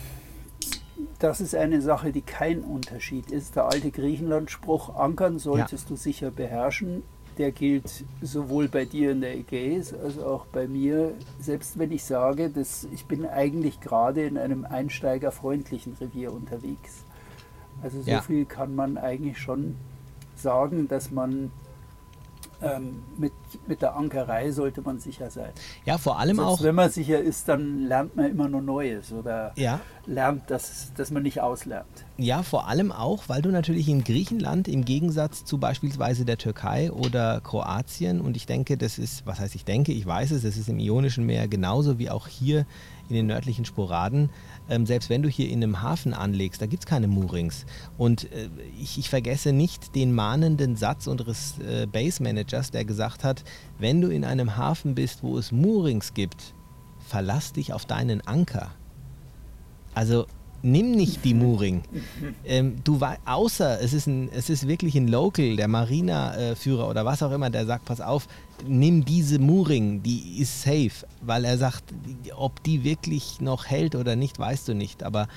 das ist eine Sache, die kein Unterschied ist. Der alte Griechenland-Spruch, ankern solltest ja. du sicher beherrschen, der gilt sowohl bei dir in der Ägäis als auch bei mir. Selbst wenn ich sage, dass ich bin eigentlich gerade in einem einsteigerfreundlichen Revier unterwegs. Also so ja. viel kann man eigentlich schon sagen, dass man ähm, mit, mit der Ankerei sollte man sicher sein. Ja, vor allem Selbst auch. Wenn man sicher ist, dann lernt man immer nur Neues oder ja. lernt, dass, dass man nicht auslernt. Ja, vor allem auch, weil du natürlich in Griechenland im Gegensatz zu beispielsweise der Türkei oder Kroatien und ich denke, das ist, was heißt ich denke, ich weiß es, das ist im Ionischen Meer genauso wie auch hier in den nördlichen Sporaden, ähm, selbst wenn du hier in einem Hafen anlegst, da gibt es keine Moorings. Und äh, ich, ich, vergesse nicht den mahnenden Satz unseres äh, Base Managers, der gesagt hat, wenn du in einem Hafen bist, wo es Moorings gibt, verlass dich auf deinen Anker. Also nimm nicht die Mooring. Ähm, du außer es ist, ein, es ist wirklich ein Local, der Marina-Führer oder was auch immer, der sagt, pass auf, nimm diese Mooring, die ist safe, weil er sagt, ob die wirklich noch hält oder nicht, weißt du nicht. Aber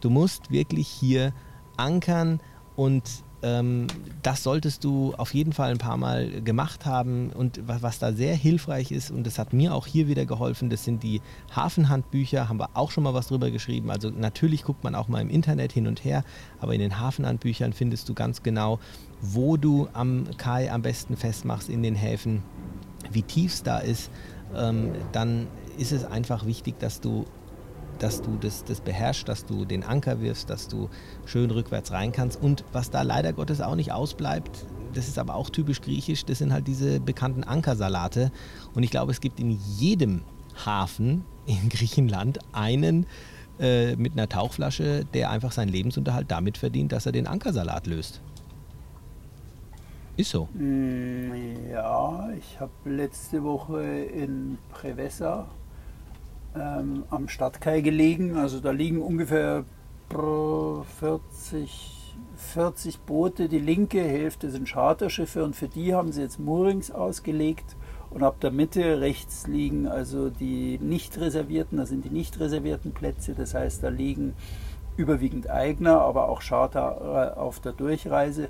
du musst wirklich hier ankern und ähm, das solltest du auf jeden Fall ein paar Mal gemacht haben. Und was, was, da sehr hilfreich ist, und das hat mir auch hier wieder geholfen, das sind die Hafenhandbücher, haben wir auch schon mal was drüber geschrieben. Also natürlich guckt man auch mal im Internet hin und her, aber in den Hafenhandbüchern findest du ganz genau, wo du am Kai am besten festmachst in den Häfen, wie tief es da ist. Ähm, dann ist es einfach wichtig, dass du dass du das, das beherrschst, dass du den Anker wirfst, dass du schön rückwärts rein kannst. Und was da leider Gottes auch nicht ausbleibt, das ist aber auch typisch griechisch, das sind halt diese bekannten Ankersalate. Und ich glaube, es gibt in jedem Hafen in <laughs> Griechenland einen äh, mit einer Tauchflasche, der einfach seinen Lebensunterhalt damit verdient, dass er den Ankersalat löst. Ist so. Mm, ja, ich habe letzte Woche in Prevessa ähm, am Stadtkai gelegen. Also da liegen ungefähr 40, 40 Boote. Die linke Hälfte sind Charterschiffe und für die haben sie jetzt Moorings ausgelegt. Und ab der Mitte rechts liegen also die nicht reservierten, da sind die nicht reservierten Plätze. Das heißt, da liegen überwiegend Eigner, aber auch Charter äh, auf der Durchreise.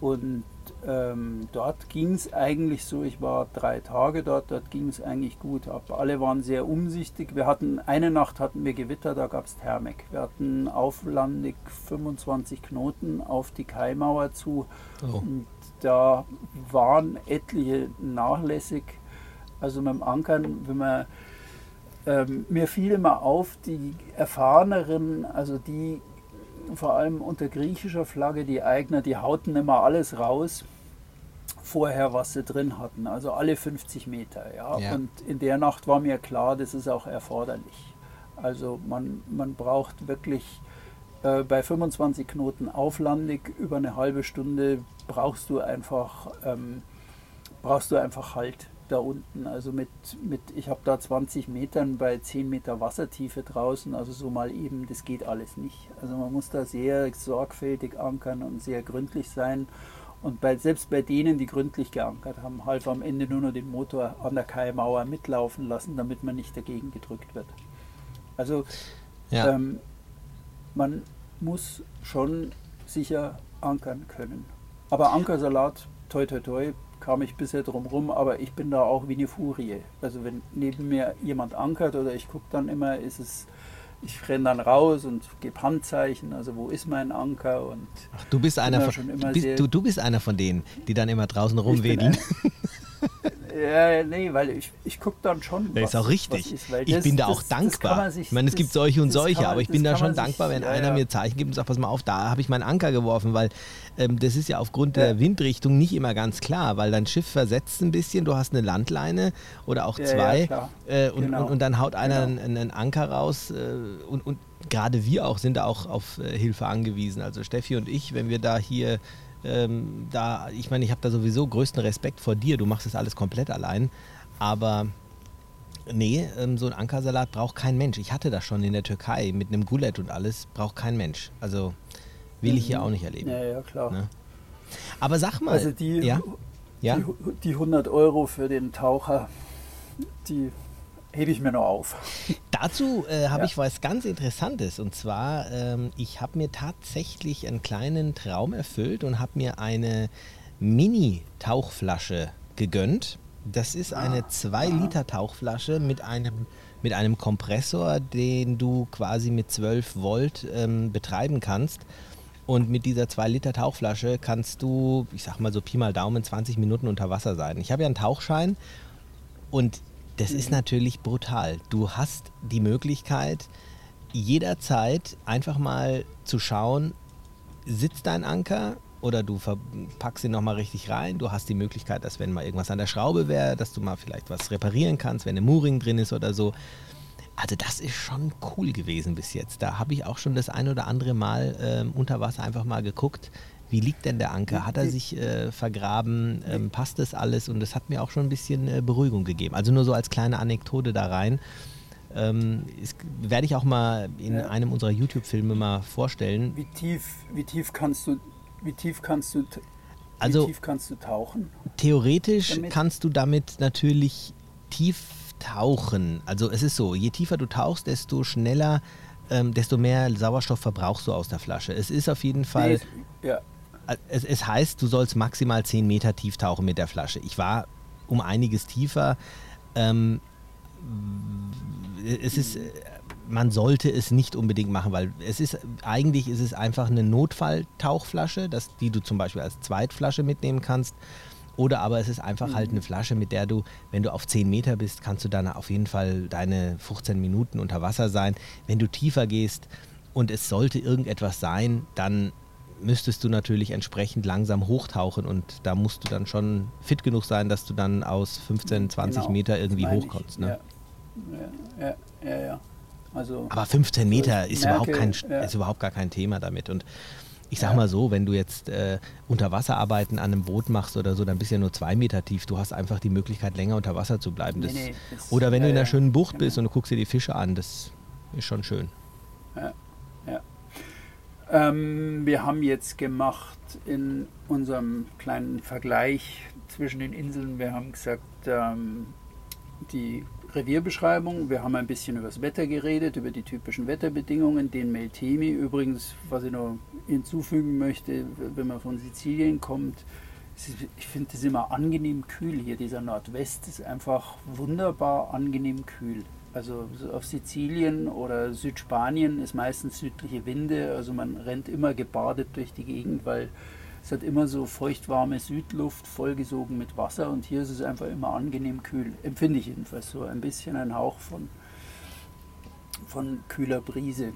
Und ähm, dort ging es eigentlich so, ich war drei Tage dort, dort ging es eigentlich gut ab. Alle waren sehr umsichtig. Wir hatten eine Nacht hatten wir Gewitter, da gab es Thermik. Wir hatten auflandig 25 Knoten auf die Kaimauer zu. Oh. Und da waren etliche nachlässig. Also mit dem Ankern, wenn man ähm, mir fiel immer auf, die erfahreneren, also die vor allem unter griechischer Flagge, die Eigner, die hauten immer alles raus, vorher, was sie drin hatten, also alle 50 Meter. Ja? ja. Und in der Nacht war mir klar, das ist auch erforderlich. Also man, man braucht wirklich äh, bei 25 Knoten auflandig über eine halbe Stunde brauchst du einfach, ähm, brauchst du einfach Halt da unten. Also mit, mit ich habe da 20 Metern bei 10 Meter Wassertiefe draußen, also so mal eben, das geht alles nicht. Also man muss da sehr sorgfältig ankern und sehr gründlich sein. Und bei, selbst bei denen, die gründlich geankert haben, halb am Ende nur noch den Motor an der Kaimauer mitlaufen lassen, damit man nicht dagegen gedrückt wird. Also ja. ähm, man muss schon sicher ankern können. Aber Ankersalat, toi toi toi, kam ich bisher drum rum, aber ich bin da auch wie eine Furie. Also wenn neben mir jemand ankert oder ich gucke dann immer, ist es, ich renne dann raus und gebe Handzeichen, also wo ist mein Anker und Ach, du bist einer von bist, du, du bist einer von denen, die dann immer draußen rumwedeln. Ja, nee, weil ich, ich gucke dann schon. Das was, ist auch richtig. Ist, ich das, bin da auch das, dankbar. Sich, ich meine, es gibt solche und solche, man, aber ich bin da schon dankbar, sich, wenn ja, einer ja. mir Zeichen gibt und sagt, pass mal auf, da habe ich meinen Anker geworfen, weil ähm, das ist ja aufgrund ja. der Windrichtung nicht immer ganz klar, weil dein Schiff versetzt ein bisschen, du hast eine Landleine oder auch zwei äh, und, genau. und, und, dann haut einer genau. einen, einen, Anker raus äh, und, und gerade wir auch sind da auch auf äh, Hilfe angewiesen. Also Steffi und ich, wenn wir da hier ähm, da, ich meine, ich habe da sowieso größten Respekt vor dir. Du machst das alles komplett allein. Aber nee, ähm, so ein Ankersalat braucht kein Mensch. Ich hatte das schon in der Türkei mit einem Goulet und alles. Braucht kein Mensch. Also will ich hier mhm. auch nicht erleben. Ja, ja, klar. Ne? Aber sag mal. Also die, ja? Ja? Die, die 100 Euro für den Taucher, die hebe ich mir noch auf. <laughs> Dazu äh, habe ja. ich was ganz Interessantes. Und zwar, ähm, ich habe mir tatsächlich einen kleinen Traum erfüllt und habe mir eine Mini-Tauchflasche gegönnt. Das ist eine 2-Liter-Tauchflasche mit einem, mit einem Kompressor, den du quasi mit 12 Volt ähm, betreiben kannst. Und mit dieser 2-Liter-Tauchflasche kannst du, ich sag mal so Pi mal Daumen, 20 Minuten unter Wasser sein. Ich habe ja einen Tauchschein und das ist natürlich brutal. Du hast die Möglichkeit, jederzeit einfach mal zu schauen, sitzt dein Anker oder du packst ihn nochmal richtig rein. Du hast die Möglichkeit, dass wenn mal irgendwas an der Schraube wäre, dass du mal vielleicht was reparieren kannst, wenn ein Mooring drin ist oder so. Also das ist schon cool gewesen bis jetzt. Da habe ich auch schon das ein oder andere Mal ähm, unter Wasser einfach mal geguckt, wie liegt denn der Anker? Hat er sich äh, vergraben? Ähm, passt das alles? Und das hat mir auch schon ein bisschen äh, Beruhigung gegeben. Also nur so als kleine Anekdote da rein. Ähm, werde ich auch mal in ja. einem unserer YouTube-Filme mal vorstellen. Wie tief, wie tief kannst du, wie tief kannst du, also, tief kannst du tauchen? Theoretisch damit? kannst du damit natürlich tief tauchen. Also es ist so, je tiefer du tauchst, desto schneller, ähm, desto mehr Sauerstoff verbrauchst du aus der Flasche. Es ist auf jeden Fall. Nee, ja es, es, heißt, du sollst maximal 10 Meter tief tauchen mit der Flasche. Ich war um einiges tiefer. Ähm, es ist, man sollte es nicht unbedingt machen, weil es ist, eigentlich ist es einfach eine Notfalltauchflasche, das, die du zum Beispiel als Zweitflasche mitnehmen kannst. Oder aber es ist einfach halt mhm. halt eine Flasche, mit der du, wenn du auf 10 Meter bist, kannst du dann auf jeden Fall deine 15 Minuten unter Wasser sein. Wenn du tiefer gehst und es sollte irgendetwas sein, dann müsstest du natürlich entsprechend langsam hochtauchen und da musst du dann schon fit genug sein, dass du dann aus 15, 20 genau, Meter irgendwie hochkommst. Ne? Ja. Ja, ja, ja, Also, Aber 15 Meter ist, merke, überhaupt kein, ja. ist überhaupt gar kein Thema damit. Und ich sag mal so, wenn du jetzt äh, Unterwasserarbeiten an einem Boot machst oder so, dann bist du ja nur zwei Meter tief. Du hast einfach die Möglichkeit, länger unter Wasser zu bleiben. Das, nee, nee, das, oder wenn du in einer schönen Bucht genau. bist und du guckst dir die Fische an, das ist schon schön. Ja, ja. Ähm, wir haben jetzt gemacht in unserem kleinen Vergleich zwischen den Inseln, wir haben gesagt, ähm, die Revierbeschreibung, wir haben ein bisschen über das Wetter geredet, über die typischen Wetterbedingungen, den Meltemi. Übrigens, was ich noch hinzufügen möchte, wenn man von Sizilien kommt, ich finde es immer angenehm kühl hier. Dieser Nordwest ist einfach wunderbar angenehm kühl. Also auf Sizilien oder Südspanien ist meistens südliche Winde, also man rennt immer gebadet durch die Gegend, weil es hat immer so feuchtwarme Südluft, vollgesogen mit Wasser und hier ist es einfach immer angenehm kühl. Empfinde ich jedenfalls so ein bisschen ein Hauch von, von kühler Brise.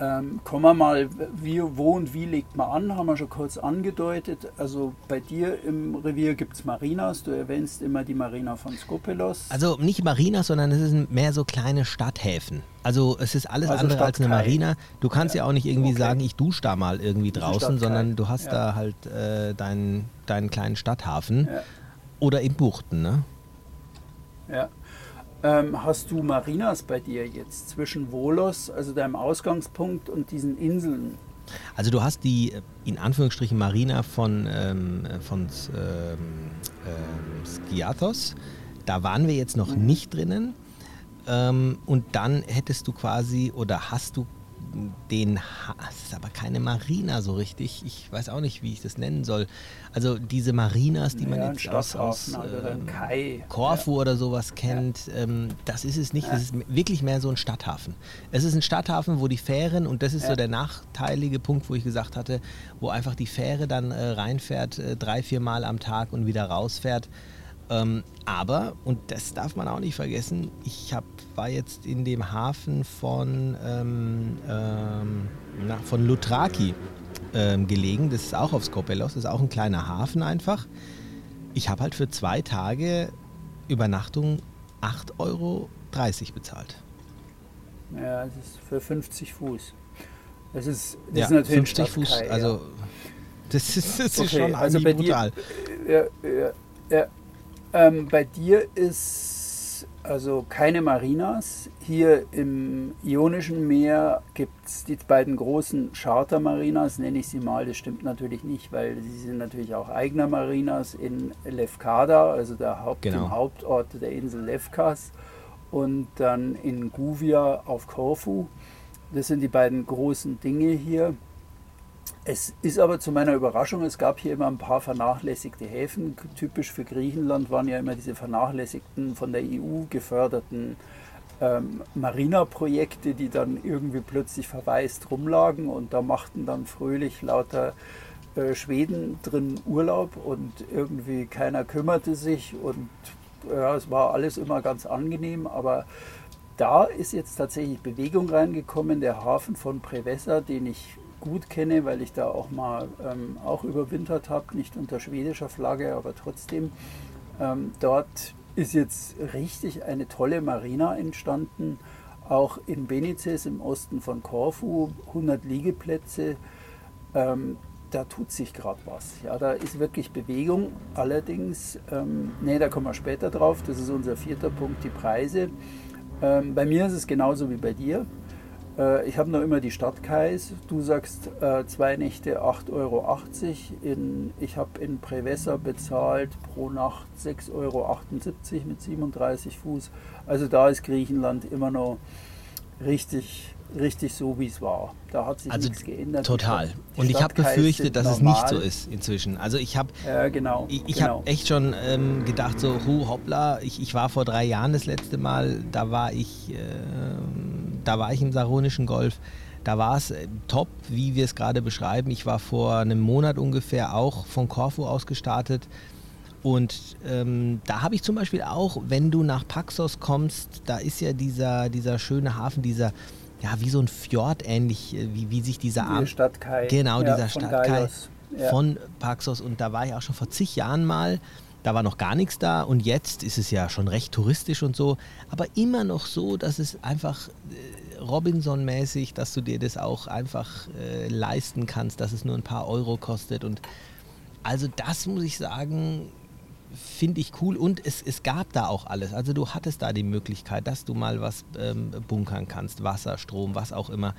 Ähm, kommen wir mal, wie, wo und wie legt man an, haben wir schon kurz angedeutet. Also bei dir im Revier gibt es Marinas, du erwähnst immer die Marina von Skopelos. Also nicht Marinas, sondern es sind mehr so kleine Stadthäfen. Also es ist alles also andere Stadt als eine Marina. Du kannst ja, ja auch nicht irgendwie okay. sagen, ich dusche da mal irgendwie draußen, sondern du hast ja. da halt äh, deinen, deinen kleinen Stadthafen. Ja. Oder in Buchten, ne? Ja. Ähm, hast du Marinas bei dir jetzt zwischen Volos, also deinem Ausgangspunkt, und diesen Inseln? Also du hast die äh, in Anführungsstrichen Marina von, ähm, von ähm, ähm, Skiathos. Da waren wir jetzt noch mhm. nicht drinnen. Ähm, und dann hättest du quasi oder hast du den, es ist aber keine Marina so richtig. Ich weiß auch nicht, wie ich das nennen soll. Also diese Marinas, die ja, man jetzt aus, aus ähm, Korfu ja. oder sowas kennt, ja. ähm, das ist es nicht. Das ist wirklich mehr so ein Stadthafen. Es ist ein Stadthafen, wo die Fähren, und das ist so der nachteilige Punkt, wo ich gesagt hatte, wo einfach die Fähre dann äh, reinfährt, äh, drei, vier Mal am Tag und wieder rausfährt. Ähm, aber, und das darf man auch nicht vergessen, ich hab, war jetzt in dem Hafen von, ähm, ähm, na, von Lutraki ähm, gelegen. Das ist auch auf Skopelos, das ist auch ein kleiner Hafen einfach. Ich habe halt für zwei Tage Übernachtung 8,30 Euro bezahlt. Ja, das ist für 50 Fuß. Das ist, das ja, ist natürlich 50 Fuß, also das ist, das ist okay, schon also brutal. Dir, ja, ja, ja. Ähm, bei dir ist also keine Marinas. Hier im Ionischen Meer gibt es die beiden großen Charter-Marinas, nenne ich sie mal. Das stimmt natürlich nicht, weil sie sind natürlich auch eigener Marinas in Lefkada, also der Haupt, genau. dem Hauptort der Insel Lefkas, und dann in Guvia auf Korfu. Das sind die beiden großen Dinge hier. Es ist aber zu meiner Überraschung, es gab hier immer ein paar vernachlässigte Häfen. Typisch für Griechenland waren ja immer diese vernachlässigten, von der EU geförderten ähm, Marina-Projekte, die dann irgendwie plötzlich verwaist rumlagen und da machten dann fröhlich lauter äh, Schweden drin Urlaub und irgendwie keiner kümmerte sich und ja, es war alles immer ganz angenehm, aber da ist jetzt tatsächlich Bewegung reingekommen. Der Hafen von Prevessa, den ich gut kenne, weil ich da auch mal ähm, auch überwintert habe, nicht unter schwedischer Flagge, aber trotzdem. Ähm, dort ist jetzt richtig eine tolle Marina entstanden, auch in Benices im Osten von Korfu, 100 Liegeplätze. Ähm, da tut sich gerade was. Ja, da ist wirklich Bewegung. Allerdings, ähm, nee, da kommen wir später drauf. Das ist unser vierter Punkt, die Preise. Ähm, bei mir ist es genauso wie bei dir. Äh, ich habe noch immer die Stadtkais. Du sagst äh, zwei Nächte 8,80 Euro. In, ich habe in Prevessa bezahlt pro Nacht 6,78 Euro mit 37 Fuß. Also da ist Griechenland immer noch richtig richtig so, wie es war. Da hat sich also nichts geändert. Total. Und ich habe befürchtet, dass normal. es nicht so ist inzwischen. Also ich habe ja, genau, ich, ich genau. habe echt schon ähm, gedacht, so, hu, hoppla, ich, ich war vor drei Jahren das letzte Mal, da war ich, äh, da war ich im Saronischen Golf. Da war es äh, top, wie wir es gerade beschreiben. Ich war vor einem Monat ungefähr auch von Korfu aus gestartet. Und ähm, da habe ich zum Beispiel auch, wenn du nach Paxos kommst, da ist ja dieser, dieser schöne Hafen, dieser, ja, wie so ein Fjord ähnlich, äh, wie, wie sich dieser Arm. Stadt Kai. Genau, ja, dieser Stadt Kai ja. von Paxos. Und da war ich auch schon vor zig Jahren mal. Da war noch gar nichts da und jetzt ist es ja schon recht touristisch und so, aber immer noch so, dass es einfach äh, Robinson-mäßig, dass du dir das auch einfach äh, leisten kannst, dass es nur ein paar Euro kostet. Und also das muss ich sagen, finde ich cool und es, es gab da auch alles. Also du hattest da die Möglichkeit, dass du mal was ähm, bunkern kannst, Wasser, Strom, was auch immer.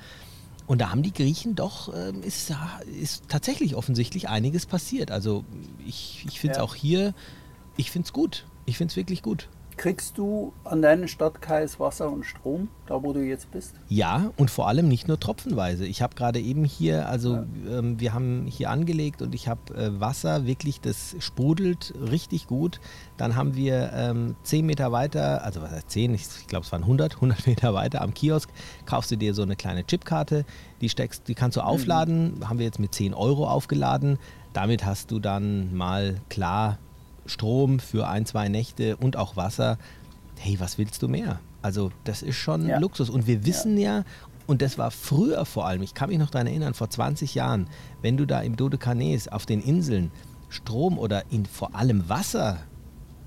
Und da haben die Griechen doch, ähm, ist, ist tatsächlich offensichtlich einiges passiert. Also ich, ich finde es ja. auch hier, ich finde es gut. Ich finde es wirklich gut. Kriegst du an deinen Stadtkais Wasser und Strom, da wo du jetzt bist? Ja, und vor allem nicht nur tropfenweise. Ich habe gerade eben hier, also ja. ähm, wir haben hier angelegt und ich habe äh, Wasser, wirklich, das sprudelt richtig gut. Dann haben wir ähm, 10 Meter weiter, also was heißt 10, ich, ich glaube es waren 100, 100 <laughs> Meter weiter am Kiosk, kaufst du dir so eine kleine Chipkarte, die steckst, die kannst du mhm. aufladen, mhm. haben wir jetzt mit 10 Euro aufgeladen. Damit hast du dann mal klar Strom für ein, zwei Nächte und auch Wasser. Hey, was willst du mehr? Also das ist schon ja. Luxus. Und wir wissen ja. ja, und das war früher vor allem, ich kann mich noch daran erinnern, vor 20 Jahren, wenn du da im Dodekanes auf den Inseln Strom oder in vor allem Wasser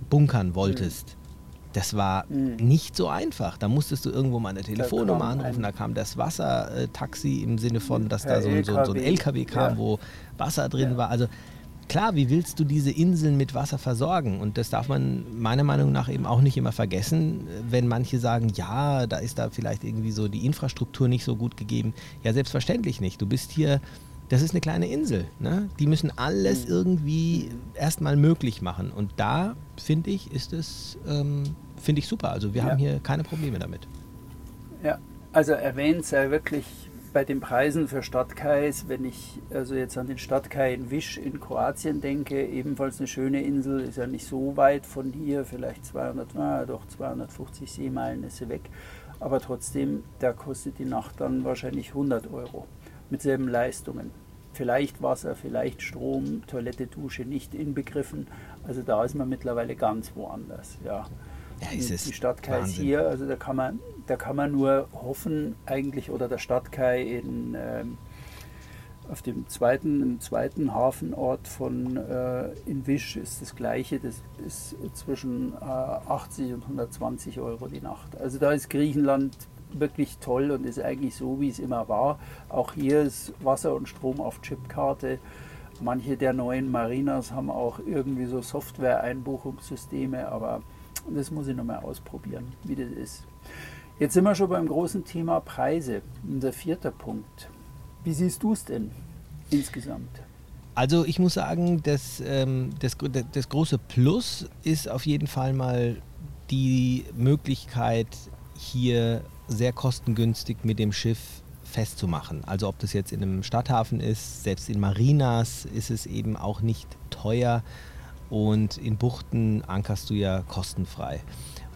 bunkern wolltest, mhm. das war mhm. nicht so einfach. Da musstest du irgendwo mal eine Telefonnummer anrufen, da kam das Wassertaxi im Sinne von, dass da so, so, so, ein LKW kam, ja. wo Wasser drin war. Also klar, wie willst du diese Inseln mit Wasser versorgen? Und das darf man meiner Meinung nach eben auch nicht immer vergessen, wenn manche sagen, ja, da ist da vielleicht irgendwie so die Infrastruktur nicht so gut gegeben. Ja, selbstverständlich nicht. Du bist hier, das ist eine kleine Insel. Ne? Die müssen alles mhm. irgendwie erstmal möglich machen. Und da, finde ich, ist es, ähm, finde ich super. Also wir ja. haben hier keine Probleme damit. Ja, also erwähnt sei wirklich bei den Preisen für Stadtkais, wenn ich also jetzt an den Stadtkai in Wisch in Kroatien denke, ebenfalls eine schöne Insel, ist ja nicht so weit von hier, vielleicht 200, na, doch 250 Seemeilen ist sie weg, aber trotzdem, da kostet die Nacht dann wahrscheinlich 100 Euro mit selben Leistungen. vielleicht Wasser, vielleicht Strom, Toilette, Dusche nicht inbegriffen. Also da ist man mittlerweile ganz woanders. Ja. Ja, ist es die Stadt Kai ist hier, also da kann man, da kann man nur hoffen eigentlich, oder der Stadt Kai in, ähm, auf dem zweiten, im zweiten Hafenort von äh, in Wisch ist das gleiche, das ist zwischen äh, 80 und 120 Euro die Nacht. Also da ist Griechenland wirklich toll und ist eigentlich so, wie es immer war. Auch hier ist Wasser und Strom auf Chipkarte. Manche der neuen Marinas haben auch irgendwie so Software-Einbuchungssysteme, aber das muss ich nochmal ausprobieren, wie das ist. Jetzt sind wir schon beim großen Thema Preise. Unser vierter Punkt. Wie siehst du es denn insgesamt? Also ich muss sagen, das, ähm, das, das große Plus ist auf jeden Fall mal die Möglichkeit, hier sehr kostengünstig mit dem Schiff festzumachen. Also ob das jetzt in einem Stadthafen ist, selbst in Marinas ist es eben auch nicht teuer und in Buchten ankerst du ja kostenfrei.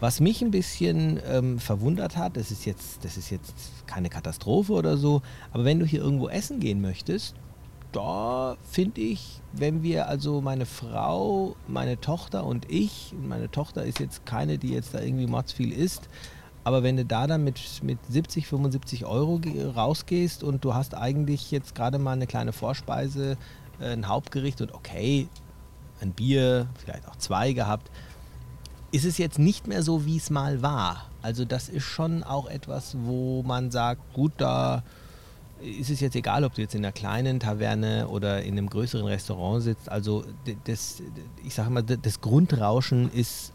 Was mich ein bisschen ähm, verwundert hat, das ist, jetzt, das ist jetzt keine Katastrophe oder so, aber wenn du hier irgendwo essen gehen möchtest, da finde ich, wenn wir also meine Frau, meine Tochter und ich, meine Tochter ist jetzt keine, die jetzt da irgendwie mords viel isst, aber wenn du da dann mit, mit 70, 75 Euro rausgehst und du hast eigentlich jetzt gerade mal eine kleine Vorspeise, äh, ein Hauptgericht und okay, ein Bier, vielleicht auch zwei gehabt, ist es jetzt nicht mehr so, wie es mal war. Also das ist schon auch etwas, wo man sagt, gut, da ist es jetzt egal, ob du jetzt in einer kleinen Taverne oder in einem größeren Restaurant sitzt. Also das, ich sage mal, das Grundrauschen ist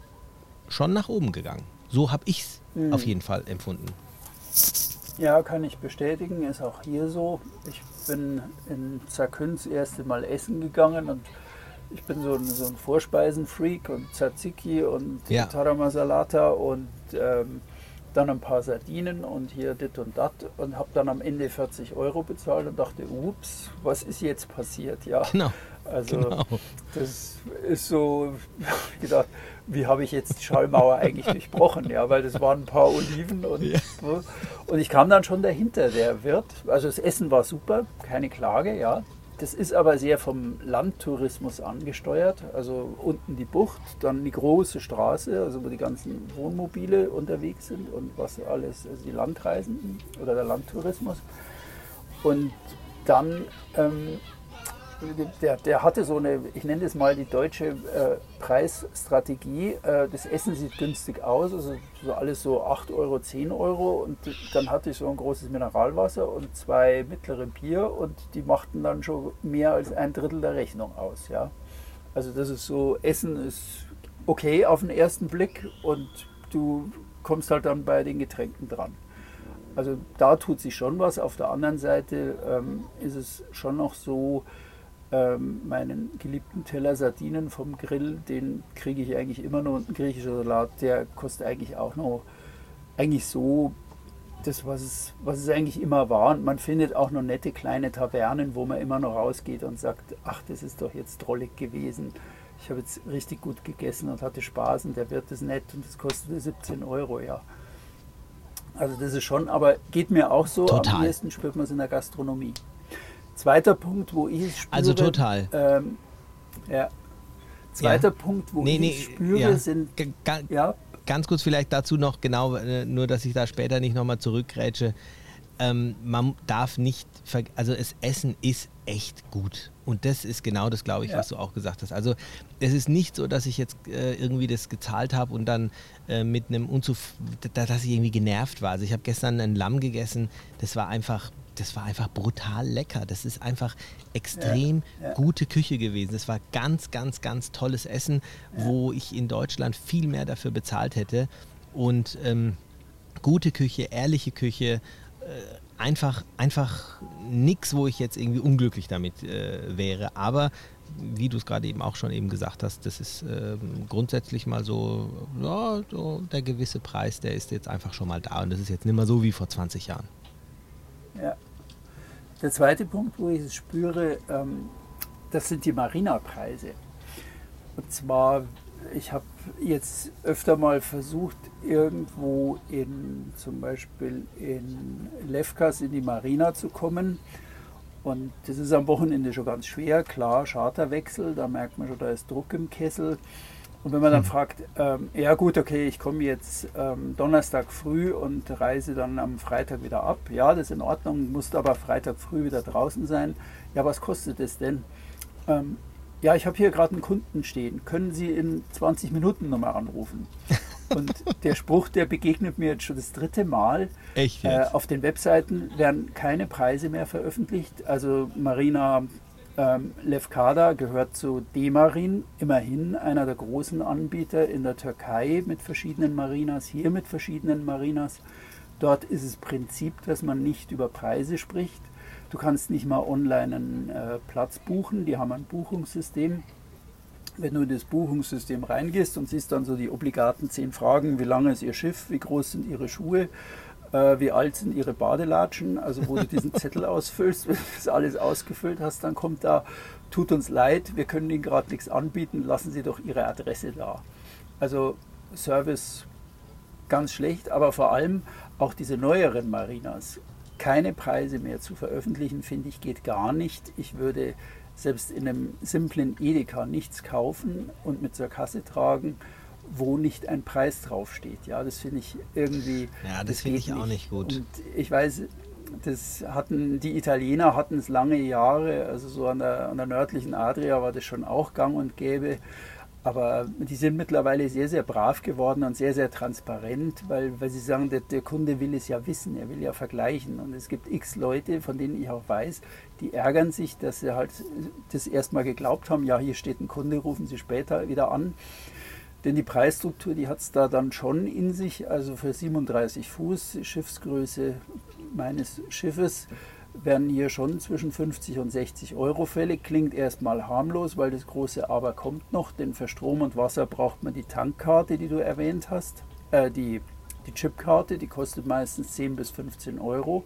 schon nach oben gegangen. So habe ich es mhm. auf jeden Fall empfunden. Ja, kann ich bestätigen, ist auch hier so. Ich bin in Zakyn das erste Mal essen gegangen und ich bin so ein, so ein Vorspeisenfreak und Tzatziki und ja. Taramasalata und ähm, dann ein paar Sardinen und hier dit und dat und habe dann am Ende 40 Euro bezahlt und dachte, ups, was ist jetzt passiert? Ja, genau. Also genau. das ist so, <laughs> gedacht, wie habe ich jetzt die Schallmauer <laughs> eigentlich durchbrochen? Ja, weil das waren ein paar Oliven und, ja. und ich kam dann schon dahinter. Der Wirt, also das Essen war super, keine Klage, ja. Das ist aber sehr vom Landtourismus angesteuert. Also unten die Bucht, dann die große Straße, also wo die ganzen Wohnmobile unterwegs sind und was alles, also die Landreisenden oder der Landtourismus. Und dann ähm, der, der hatte so eine, ich nenne das mal die deutsche äh, Preisstrategie. Äh, das Essen sieht günstig aus, also so alles so 8 Euro, 10 Euro. Und dann hatte ich so ein großes Mineralwasser und zwei mittlere Bier und die machten dann schon mehr als ein Drittel der Rechnung aus. Ja? Also das ist so, Essen ist okay auf den ersten Blick und du kommst halt dann bei den Getränken dran. Also da tut sich schon was. Auf der anderen Seite ähm, ist es schon noch so, ähm, meinen geliebten Teller Sardinen vom Grill, den kriege ich eigentlich immer nur. Und ein griechischer Salat, der kostet eigentlich auch noch eigentlich so das, was es, was es eigentlich immer war. Und man findet auch noch nette kleine Tavernen, wo man immer noch rausgeht und sagt, ach, das ist doch jetzt drollig gewesen. Ich habe jetzt richtig gut gegessen und hatte Spaß und der wird das nett und das kostet 17 Euro, ja. Also das ist schon, aber geht mir auch so, Total. am ehesten spürt man es in der Gastronomie. Zweiter Punkt, wo ich spüre. Also total. Ähm, ja. Zweiter ja. Punkt, wo nee, ich nee, spüre, ja. sind. ja. Ganz kurz vielleicht dazu noch, genau, äh, nur dass ich da später nicht nochmal zurückgrätsche. Ähm, man darf nicht, also das Essen ist echt gut. Und das ist genau das, glaube ich, ja. was du auch gesagt hast. Also es ist nicht so, dass ich jetzt äh, irgendwie das gezahlt habe und dann äh, mit einem Unzuf, dass ich irgendwie genervt war. Also ich habe gestern ein Lamm gegessen, das war einfach das war einfach brutal lecker. Das ist einfach extrem ja, ja. gute Küche gewesen. Das war ganz, ganz, ganz tolles Essen, ja. wo ich in Deutschland viel mehr dafür bezahlt hätte. Und ähm, gute Küche, ehrliche Küche, äh, einfach, einfach nichts, wo ich jetzt irgendwie unglücklich damit äh, wäre. Aber wie du es gerade eben auch schon eben gesagt hast, das ist äh, grundsätzlich mal so, ja, so, der gewisse Preis, der ist jetzt einfach schon mal da und das ist jetzt nicht mehr so wie vor 20 Jahren. Ja. Der zweite Punkt, wo ich es spüre, ähm, das sind die Marina-Preise. Und zwar, ich habe jetzt öfter mal versucht, irgendwo in zum Beispiel in Lefkas in die Marina zu kommen. Und das ist am Wochenende schon ganz schwer. Klar, Charterwechsel, da merkt man schon, da ist Druck im Kessel. Und wenn man dann hm. fragt, ähm, ja gut, okay, ich komme jetzt ähm, Donnerstag früh und reise dann am Freitag wieder ab. Ja, das ist in Ordnung, musst aber Freitag früh wieder draußen sein. Ja, was kostet es denn? Ähm, ja, ich habe hier gerade einen Kunden stehen. Können Sie in 20 Minuten nochmal anrufen? <laughs> Und der Spruch, der begegnet mir jetzt schon das dritte Mal. Echt? Äh, auf den Webseiten werden keine Preise mehr veröffentlicht. Also Marina ähm, Lefkada gehört zu Demarin, immerhin einer der großen Anbieter in der Türkei mit verschiedenen Marinas, hier mit verschiedenen Marinas. Dort ist es Prinzip, dass man nicht über Preise spricht. Du kannst nicht mal online einen äh, Platz buchen, die haben ein Buchungssystem wenn du in das Buchungssystem reingehst und siehst dann so die obligaten zehn Fragen, wie lange ist Ihr Schiff, wie groß sind Ihre Schuhe, äh, wie alt sind Ihre Badelatschen, also wo du diesen Zettel <laughs> ausfüllst, wenn du das alles ausgefüllt hast, dann kommt da, tut uns leid, wir können Ihnen gerade nichts anbieten, lassen Sie doch Ihre Adresse da. Also Service ganz schlecht, aber vor allem auch diese neueren Marinas. Keine Preise mehr zu veröffentlichen, finde ich, geht gar nicht. Ich würde selbst in einem simplen Edeka nichts kaufen und mit zur Kasse tragen, wo nicht ein Preis draufsteht. Ja, das finde ich irgendwie. Ja, das, das finde ich auch nicht gut. Und ich weiß, das hatten die Italiener hatten es lange Jahre, also so an der, an der nördlichen Adria war das schon auch gang und gäbe. Aber die sind mittlerweile sehr, sehr brav geworden und sehr, sehr transparent, weil, weil sie sagen, der, der, Kunde will es ja wissen, er will ja vergleichen. Und es gibt x Leute, von denen ich auch weiß, die ärgern sich, dass sie halt das erstmal geglaubt haben, ja, hier steht ein Kunde, rufen sie später wieder an. Denn die Preisstruktur, die hat es da dann schon in sich. Also für 37 Fuß Schiffsgröße meines Schiffes werden hier schon zwischen 50 und 60 Euro fällig. Klingt erstmal harmlos, weil das große Aber kommt noch, denn für Strom und Wasser braucht man die Tankkarte, die du erwähnt hast. Äh, die, die Chipkarte, die kostet meistens 10 bis 15 Euro.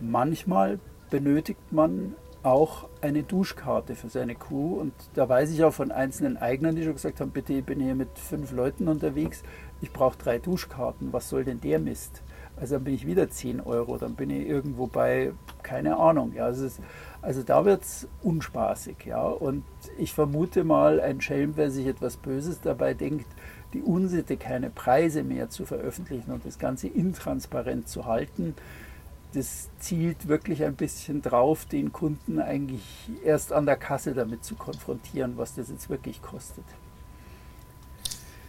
Manchmal benötigt man auch eine Duschkarte für seine Crew. Und da weiß ich auch von einzelnen Eignern, die schon gesagt haben, bitte, ich bin hier mit fünf Leuten unterwegs, ich brauche drei Duschkarten, was soll denn der Mist? Also dann bin ich wieder 10 Euro, dann bin ich irgendwo bei, keine Ahnung. Ja, also, es, also da wird es unspaßig. Ja, und ich vermute mal, ein Schelm, wer sich etwas Böses dabei denkt, die Unsitte, keine Preise mehr zu veröffentlichen und das Ganze intransparent zu halten, das zielt wirklich ein bisschen drauf, den Kunden eigentlich erst an der Kasse damit zu konfrontieren, was das jetzt wirklich kostet.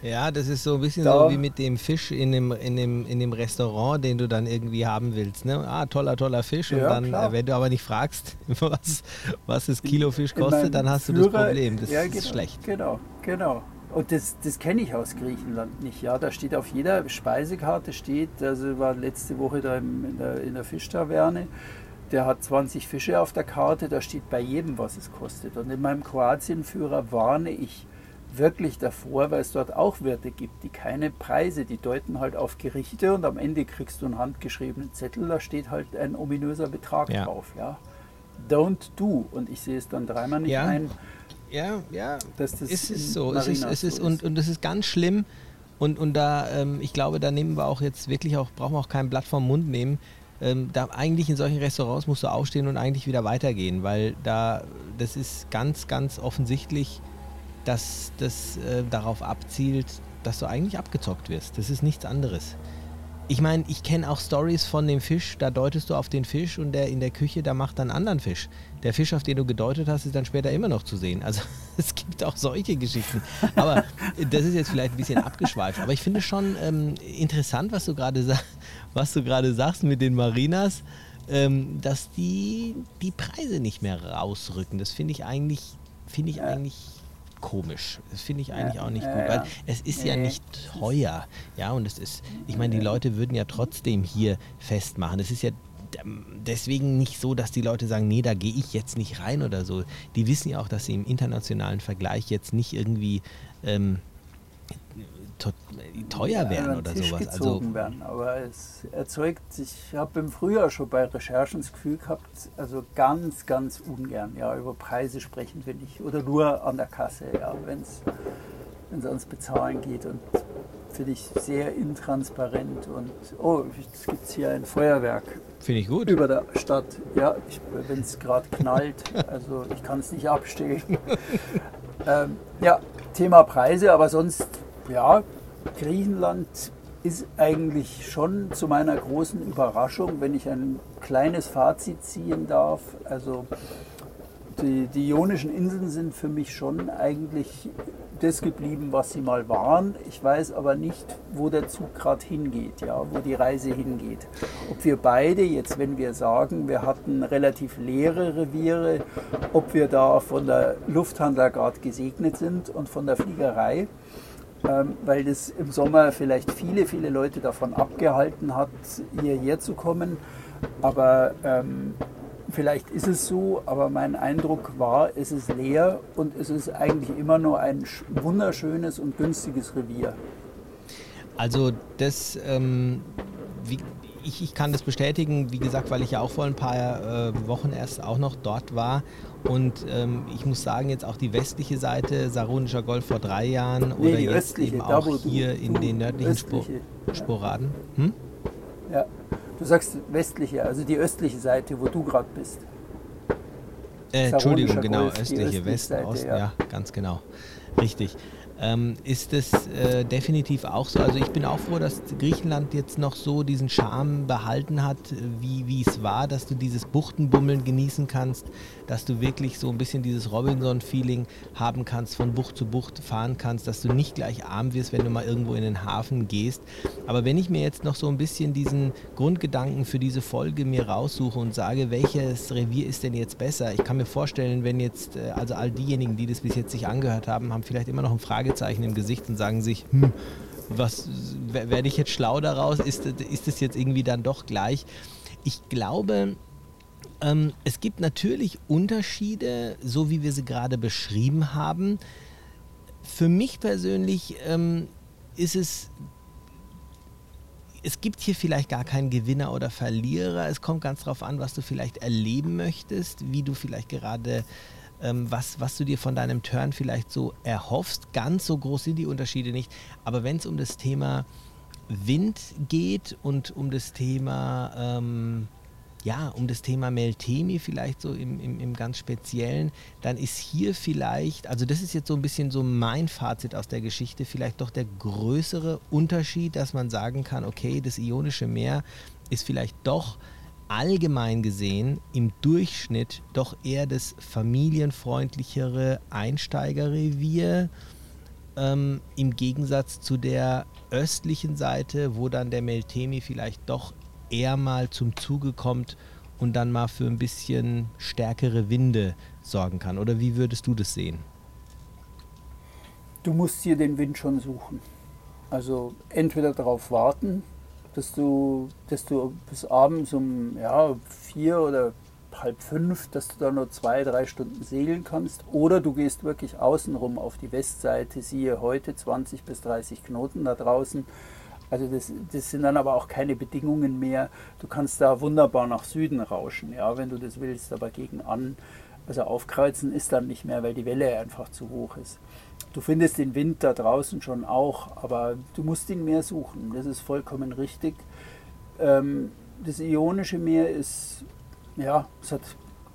Ja, das ist so ein bisschen da. so wie mit dem Fisch in dem, in, dem, in dem Restaurant, den du dann irgendwie haben willst. Ne? Ah, toller, toller Fisch. Und ja, dann, klar. wenn du aber nicht fragst, <laughs> was, was das Kilo Fisch kostet, dann hast du Führer, das Problem. Das ja, ist genau, schlecht. Genau, genau. Und das, das kenne ich aus Griechenland nicht. Ja, da steht auf jeder Speisekarte steht, also war letzte Woche da in der, in der Fischtaverne, der hat 20 Fische auf der Karte, da steht bei jedem, was es kostet. Und in meinem Kroatienführer warne ich wirklich davor, weil es dort auch Wirte gibt, die keine Preise, die deuten halt auf Gerichte und am Ende kriegst du einen handgeschriebenen Zettel, da steht halt ein ominöser Betrag ja. drauf. Ja. Don't do. Und ich sehe es dann dreimal nicht ja. ein. Ja, ja. Dass das es ist so. es ist, es ist, Und, und es ist ganz schlimm. Und, und da, ähm, ich glaube, da nehmen wir auch jetzt wirklich auch, brauchen wir auch kein Blatt vom Mund nehmen. Ähm, da eigentlich in solchen Restaurants musst du aufstehen und eigentlich wieder weitergehen, weil da, das ist ganz, ganz offensichtlich dass das äh, darauf abzielt, dass du eigentlich abgezockt wirst. Das ist nichts anderes. Ich meine, ich kenne auch Stories von dem Fisch, da deutest du auf den Fisch und der in der Küche, da macht dann einen anderen Fisch. Der Fisch, auf den du gedeutet hast, ist dann später immer noch zu sehen. Also <laughs> es gibt auch solche Geschichten. Aber das ist jetzt vielleicht ein bisschen abgeschweift. Aber ich finde schon ähm, interessant, was du gerade was du gerade sagst mit den Marinas, ähm, dass die die Preise nicht mehr rausrücken. Das finde ich eigentlich, finde ich eigentlich komisch. Das finde ich eigentlich ja, auch nicht ja, gut, weil ja. es ist ja nicht teuer. Ja, und es ist, ich meine, die Leute würden ja trotzdem hier festmachen. Es ist ja deswegen nicht so, dass die Leute sagen, nee, da gehe ich jetzt nicht rein oder so. Die wissen ja auch, dass sie im internationalen Vergleich jetzt nicht irgendwie ähm, teuer werden oder sowas. Also werden. Aber es erzeugt, ich habe im Frühjahr schon bei Recherchen das Gefühl gehabt, also ganz, ganz ungern, ja, über Preise sprechen will ich oder nur an der Kasse, ja, wenn es ans Bezahlen geht. Und finde ich sehr intransparent und oh, es gibt hier ein Feuerwerk. Finde ich gut. Über der Stadt. Ja, wenn es gerade knallt, also ich kann es nicht abstellen. <laughs> ähm, ja, Thema Preise, aber sonst, ja, Griechenland ist eigentlich schon zu meiner großen Überraschung, wenn ich ein kleines Fazit ziehen darf. Also die, die Ionischen Inseln sind für mich schon eigentlich das geblieben, was sie mal waren. Ich weiß aber nicht, wo der Zug gerade hingeht, ja, wo die Reise hingeht. Ob wir beide jetzt, wenn wir sagen, wir hatten relativ leere Reviere, ob wir da von der Lufthansa gerade gesegnet sind und von der Fliegerei, ähm, weil das im Sommer vielleicht viele, viele Leute davon abgehalten hat, hierher zu kommen. Aber ähm, Vielleicht ist es so, aber mein Eindruck war, es ist leer und es ist eigentlich immer nur ein wunderschönes und günstiges Revier. Also das, ähm, wie, ich, ich, kann das bestätigen, wie gesagt, weil ich ja auch vor ein paar äh, Wochen erst auch noch dort war. Und ähm, ich muss sagen, jetzt auch die westliche Seite, Saronischer Golf vor drei Jahren nee, oder jetzt östliche, eben auch hier du, in den nördlichen Spor Sporaden. Hm? Ja, Du sagst westliche, also die östliche Seite, wo du gerade bist. Äh, Entschuldigung, genau, Golf, östliche, Westen, Osten, ja. ja, ganz genau. Richtig ähm, ist es äh, definitiv auch so. Also ich bin auch froh, dass Griechenland jetzt noch so diesen Charme behalten hat, wie, wie es war, dass du dieses Buchtenbummeln genießen kannst, dass du wirklich so ein bisschen dieses Robinson-Feeling haben kannst, von Bucht zu Bucht fahren kannst, dass du nicht gleich arm wirst, wenn du mal irgendwo in den Hafen gehst. Aber wenn ich mir jetzt noch so ein bisschen diesen Grundgedanken für diese Folge mir raussuche und sage, welches Revier ist denn jetzt besser? Ich kann mir vorstellen, wenn jetzt, äh, also all diejenigen, die das bis jetzt sich angehört haben, haben vielleicht immer noch ein Frage Fragezeichen im Gesicht und sagen sich, hm, was werde ich jetzt schlau daraus? Ist, ist es jetzt irgendwie dann doch gleich? Ich glaube, ähm, es gibt natürlich Unterschiede, so wie wir sie gerade beschrieben haben. Für mich persönlich ähm, ist es es gibt hier vielleicht gar keinen Gewinner oder Verlierer. Es kommt ganz darauf an, was du vielleicht erleben möchtest, wie du vielleicht gerade ähm, was, was du dir von deinem Turn vielleicht so erhoffst. Ganz so groß sind die Unterschiede nicht. Aber wenn es um das Thema Wind geht und um das Thema, ähm, ja, um das Thema Meltemi vielleicht so im, im, im ganz Speziellen, dann ist hier vielleicht, also das ist jetzt so ein bisschen so mein Fazit aus der Geschichte, vielleicht doch der größere Unterschied, dass man sagen kann, okay, das Ionische Meer ist vielleicht doch allgemein gesehen im Durchschnitt doch eher das familienfreundlichere Einsteigerrevier ähm, im Gegensatz zu der östlichen Seite, wo dann der Meltemi vielleicht doch eher mal zum Zuge kommt und dann mal für ein bisschen stärkere Winde sorgen kann. Oder wie würdest du das sehen? Du musst hier den Wind schon suchen. Also entweder darauf warten, dass du, dass du bis abends um ja, vier oder halb fünf, dass du da nur zwei, drei Stunden segeln kannst. Oder du gehst wirklich außenrum auf die Westseite, siehe heute 20 bis 30 Knoten da draußen. Also das, das sind dann aber auch keine Bedingungen mehr. Du kannst da wunderbar nach Süden rauschen, ja, wenn du das willst, aber gegen an. Also aufkreuzen ist dann nicht mehr, weil die Welle einfach zu hoch ist. Du findest den Wind da draußen schon auch, aber du musst ihn mehr suchen. Das ist vollkommen richtig. Ähm, das Ionische Meer ist, ja, es hat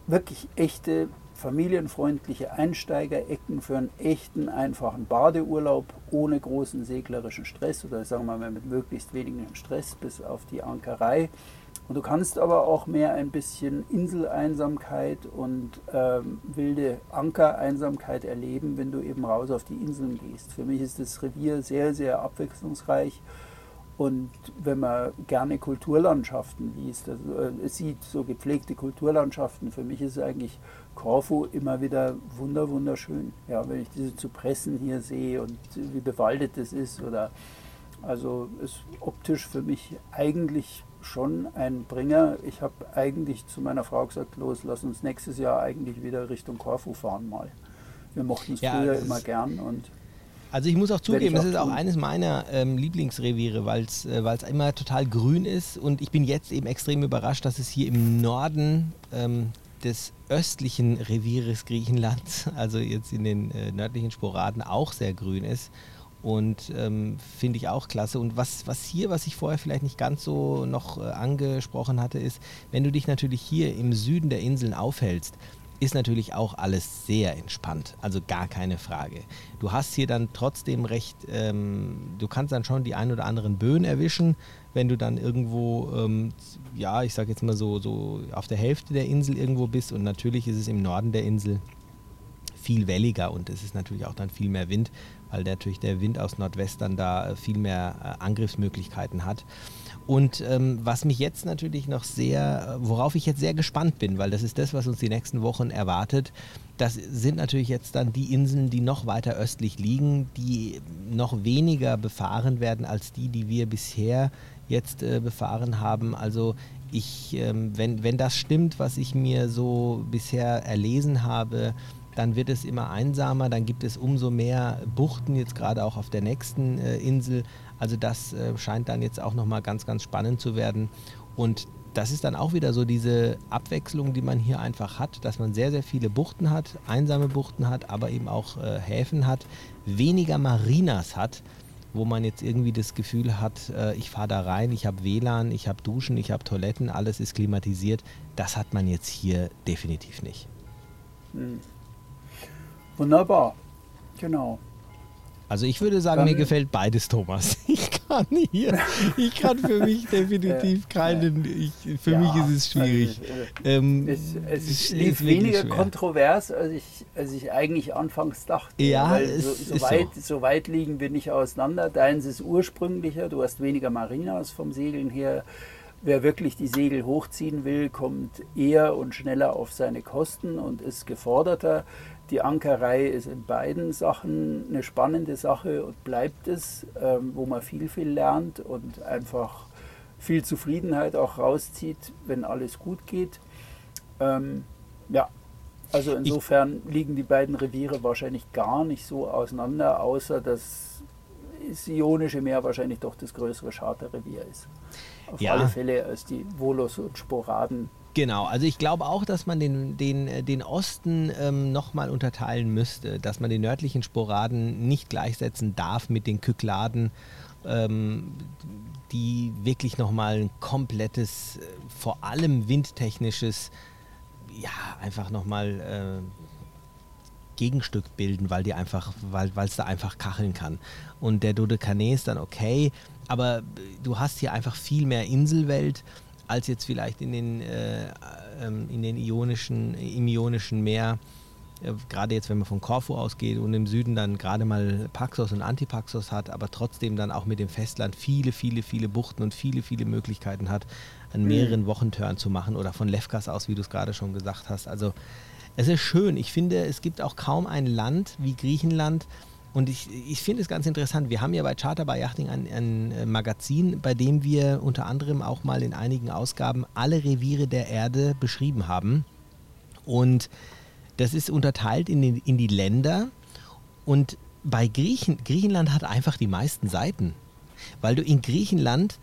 wirklich echte familienfreundliche Einsteigerecken für einen echten, einfachen Badeurlaub ohne großen seglerischen Stress oder sagen wir mal mit möglichst wenigem Stress bis auf die Ankerei. Und du kannst aber auch mehr ein bisschen Inseleinsamkeit und ähm, wilde Ankereinsamkeit erleben, wenn du eben raus auf die Inseln gehst. Für mich ist das Revier sehr, sehr abwechslungsreich. Und wenn man gerne Kulturlandschaften liest, also, äh, sieht, so gepflegte Kulturlandschaften, für mich ist eigentlich Korfu immer wieder wunder, wunderschön. Ja, wenn ich diese Zypressen hier sehe und wie bewaldet es ist oder also ist optisch für mich eigentlich schon ein Bringer. Ich habe eigentlich zu meiner Frau gesagt, los, lass uns nächstes Jahr eigentlich wieder Richtung Korfu fahren mal. Wir mochten es ja, früher immer gern und also ich muss auch zugeben, das ist auch eines meiner ähm, Lieblingsreviere, weil es äh, immer total grün ist. Und ich bin jetzt eben extrem überrascht, dass es hier im Norden ähm, des östlichen Revieres Griechenlands, <laughs> also jetzt in den äh, nördlichen Sporaden, auch sehr grün ist. Und ähm, finde ich auch klasse. Und was, was hier, was ich vorher vielleicht nicht ganz so noch äh, angesprochen hatte, ist, wenn du dich natürlich hier im Süden der Inseln aufhältst, ist natürlich auch alles sehr entspannt. Also gar keine Frage. Du hast hier dann trotzdem recht, ähm, du kannst dann schon die ein oder anderen Böen erwischen, wenn du dann irgendwo, ähm, ja, ich sage jetzt mal so, so auf der Hälfte der Insel irgendwo bist. Und natürlich ist es im Norden der Insel viel welliger und es ist natürlich auch dann viel mehr Wind weil natürlich der Wind aus Nordwestern da äh, viel mehr äh, Angriffsmöglichkeiten hat. Und ähm, was mich jetzt natürlich noch sehr, worauf ich jetzt sehr gespannt bin, weil das ist das, was uns die nächsten Wochen erwartet, das sind natürlich jetzt dann die Inseln, die noch weiter östlich liegen, die noch weniger befahren werden als die, die wir bisher jetzt äh, befahren haben. Also ich, ähm, wenn, wenn das stimmt, was ich mir so bisher erlesen habe, dann wird es immer einsamer, dann gibt es umso mehr Buchten, jetzt gerade auch auf der nächsten äh, Insel. Also das äh, scheint dann jetzt auch nochmal ganz, ganz spannend zu werden. Und das ist dann auch wieder so diese Abwechslung, die man hier einfach hat, dass man sehr, sehr viele Buchten hat, einsame Buchten hat, aber eben auch äh, Häfen hat, weniger Marinas hat, wo man jetzt irgendwie das Gefühl hat, äh, ich fahre da rein, ich habe WLAN, ich habe Duschen, ich habe Toiletten, alles ist klimatisiert. Das hat man jetzt hier definitiv nicht. Hm. Wunderbar, genau. Also ich würde sagen, Dann, mir gefällt beides, Thomas. <laughs> Ich kann hier, ich kann für mich <laughs> definitiv keinen, ich, für ja, mich ist es schwierig. Also, ähm, es, es, es ist weniger schwer. kontrovers, als ich, als ich eigentlich anfangs dachte. Ja, so, so, weit, so. so weit liegen wir nicht auseinander. Deins ist ursprünglicher, du hast weniger Marinas vom Segeln her. Wer wirklich die Segel hochziehen will, kommt eher und schneller auf seine Kosten und ist geforderter. Die Ankerei ist in beiden Sachen eine spannende Sache und bleibt es, ähm, wo man viel, viel lernt und einfach viel Zufriedenheit auch rauszieht, wenn alles gut geht. Ähm, ja, also insofern ich liegen die beiden Reviere wahrscheinlich gar nicht so auseinander, außer dass das Ionische Meer wahrscheinlich doch das größere Charterrevier ist. Auf ja. alle Fälle als die Volos und Sporaden Genau, also ich glaube auch, dass man den, den, äh, den Osten ähm, nochmal unterteilen müsste, dass man den nördlichen Sporaden nicht gleichsetzen darf mit den Kykladen, ähm, die wirklich nochmal ein komplettes, äh, vor allem windtechnisches, ja, einfach nochmal äh, Gegenstück bilden, weil es da einfach kacheln kann. Und der Dodekanee ist dann okay, aber du hast hier einfach viel mehr Inselwelt als jetzt vielleicht in den, äh, ähm, in den ionischen, im ionischen Meer. Äh, gerade jetzt, wenn man von Korfu ausgeht und im Süden dann gerade mal Paxos und Antipaxos hat, aber trotzdem dann auch mit dem Festland viele, viele, viele Buchten und viele, viele Möglichkeiten hat, an mhm. mehreren mhm. Wochentörn zu machen oder von Lefkas aus, wie du es gerade schon gesagt hast. Also es ist schön. Ich finde, es gibt auch kaum ein Land wie Griechenland, und ich, ich finde es ganz interessant. Wir haben ja bei Charter by Yachting ein, ein, äh, Magazin, bei dem wir unter anderem auch mal in einigen Ausgaben alle Reviere der Erde beschrieben haben. Und das ist unterteilt in, den, in die Länder. Und bei Griechen, Griechenland hat einfach die meisten Seiten. Weil du in Griechenland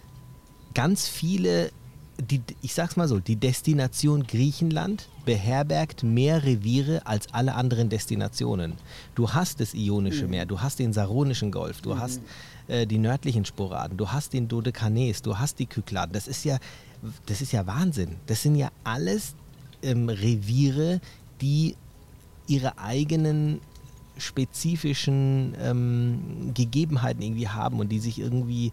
ganz viele die, ich sag's mal so, die Destination Griechenland beherbergt mehr Reviere als alle anderen Destinationen. Du hast das Ionische mhm. Meer, du hast den Saronischen Golf, du mhm. hast äh, die nördlichen Sporaden, du hast den Dodekanes, du hast die Kykladen. Das ist ja, das ist ja Wahnsinn. Das sind ja alles ähm, Reviere, die ihre eigenen spezifischen ähm, Gegebenheiten irgendwie haben und die sich irgendwie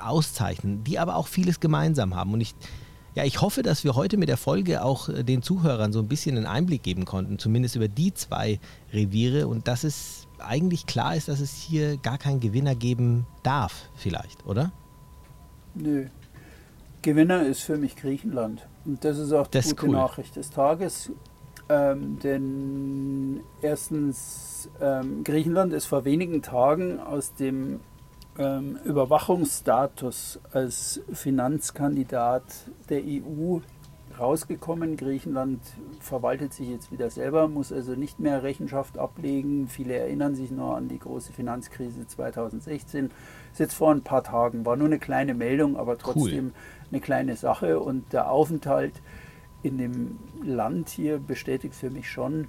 auszeichnen, die aber auch vieles gemeinsam haben. Und ich, ja, ich hoffe, dass wir heute mit der Folge auch äh, den Zuhörern so ein bisschen einen Einblick geben konnten, zumindest über die zwei Reviere und dass es eigentlich klar ist, dass es hier gar keinen Gewinner geben darf, vielleicht, oder? Nö. Gewinner ist für mich Griechenland. Und das ist auch die das gute cool. Nachricht des Tages. Ähm, denn erstens, ähm, Griechenland ist vor wenigen Tagen aus dem ähm, Überwachungsstatus als Finanzkandidat der EU rausgekommen. Griechenland verwaltet sich jetzt wieder selber, muss also nicht mehr Rechenschaft ablegen. Viele erinnern sich noch an die große Finanzkrise 2016. Das ist jetzt vor ein paar Tagen, war nur eine kleine Meldung, aber trotzdem cool. eine kleine Sache. Und der Aufenthalt in dem Land hier bestätigt für mich schon,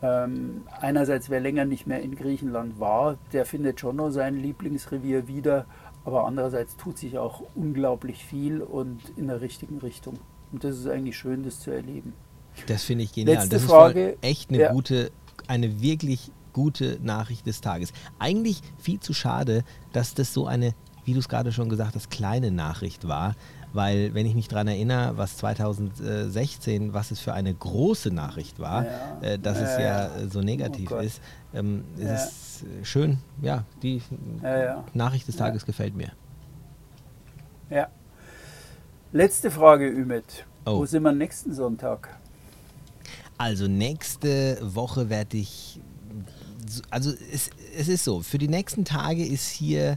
Ähm, einerseits, wer länger nicht mehr in Griechenland war, der findet schon noch sein Lieblingsrevier wieder, aber andererseits tut sich auch unglaublich viel und in der richtigen Richtung. Und das ist eigentlich schön, das zu erleben. Das finde ich genial. Letzte das Frage. ist echt eine ja. gute, eine wirklich gute Nachricht des Tages. Eigentlich viel zu schade, dass das so eine, wie du es gerade schon gesagt hast, kleine Nachricht war. Weil, wenn ich mich daran erinnere, was 2016, was es für eine große Nachricht war, ja. äh, dass es ja, so negativ oh ist, ähm, ist es schön. Ja, die Nachricht des Tages gefällt mir. Ja. Letzte Frage, Ümit. Oh. Wo sind wir nächsten Sonntag? Also nächste Woche werde ich, also es, es ist so, für die nächsten Tage ist hier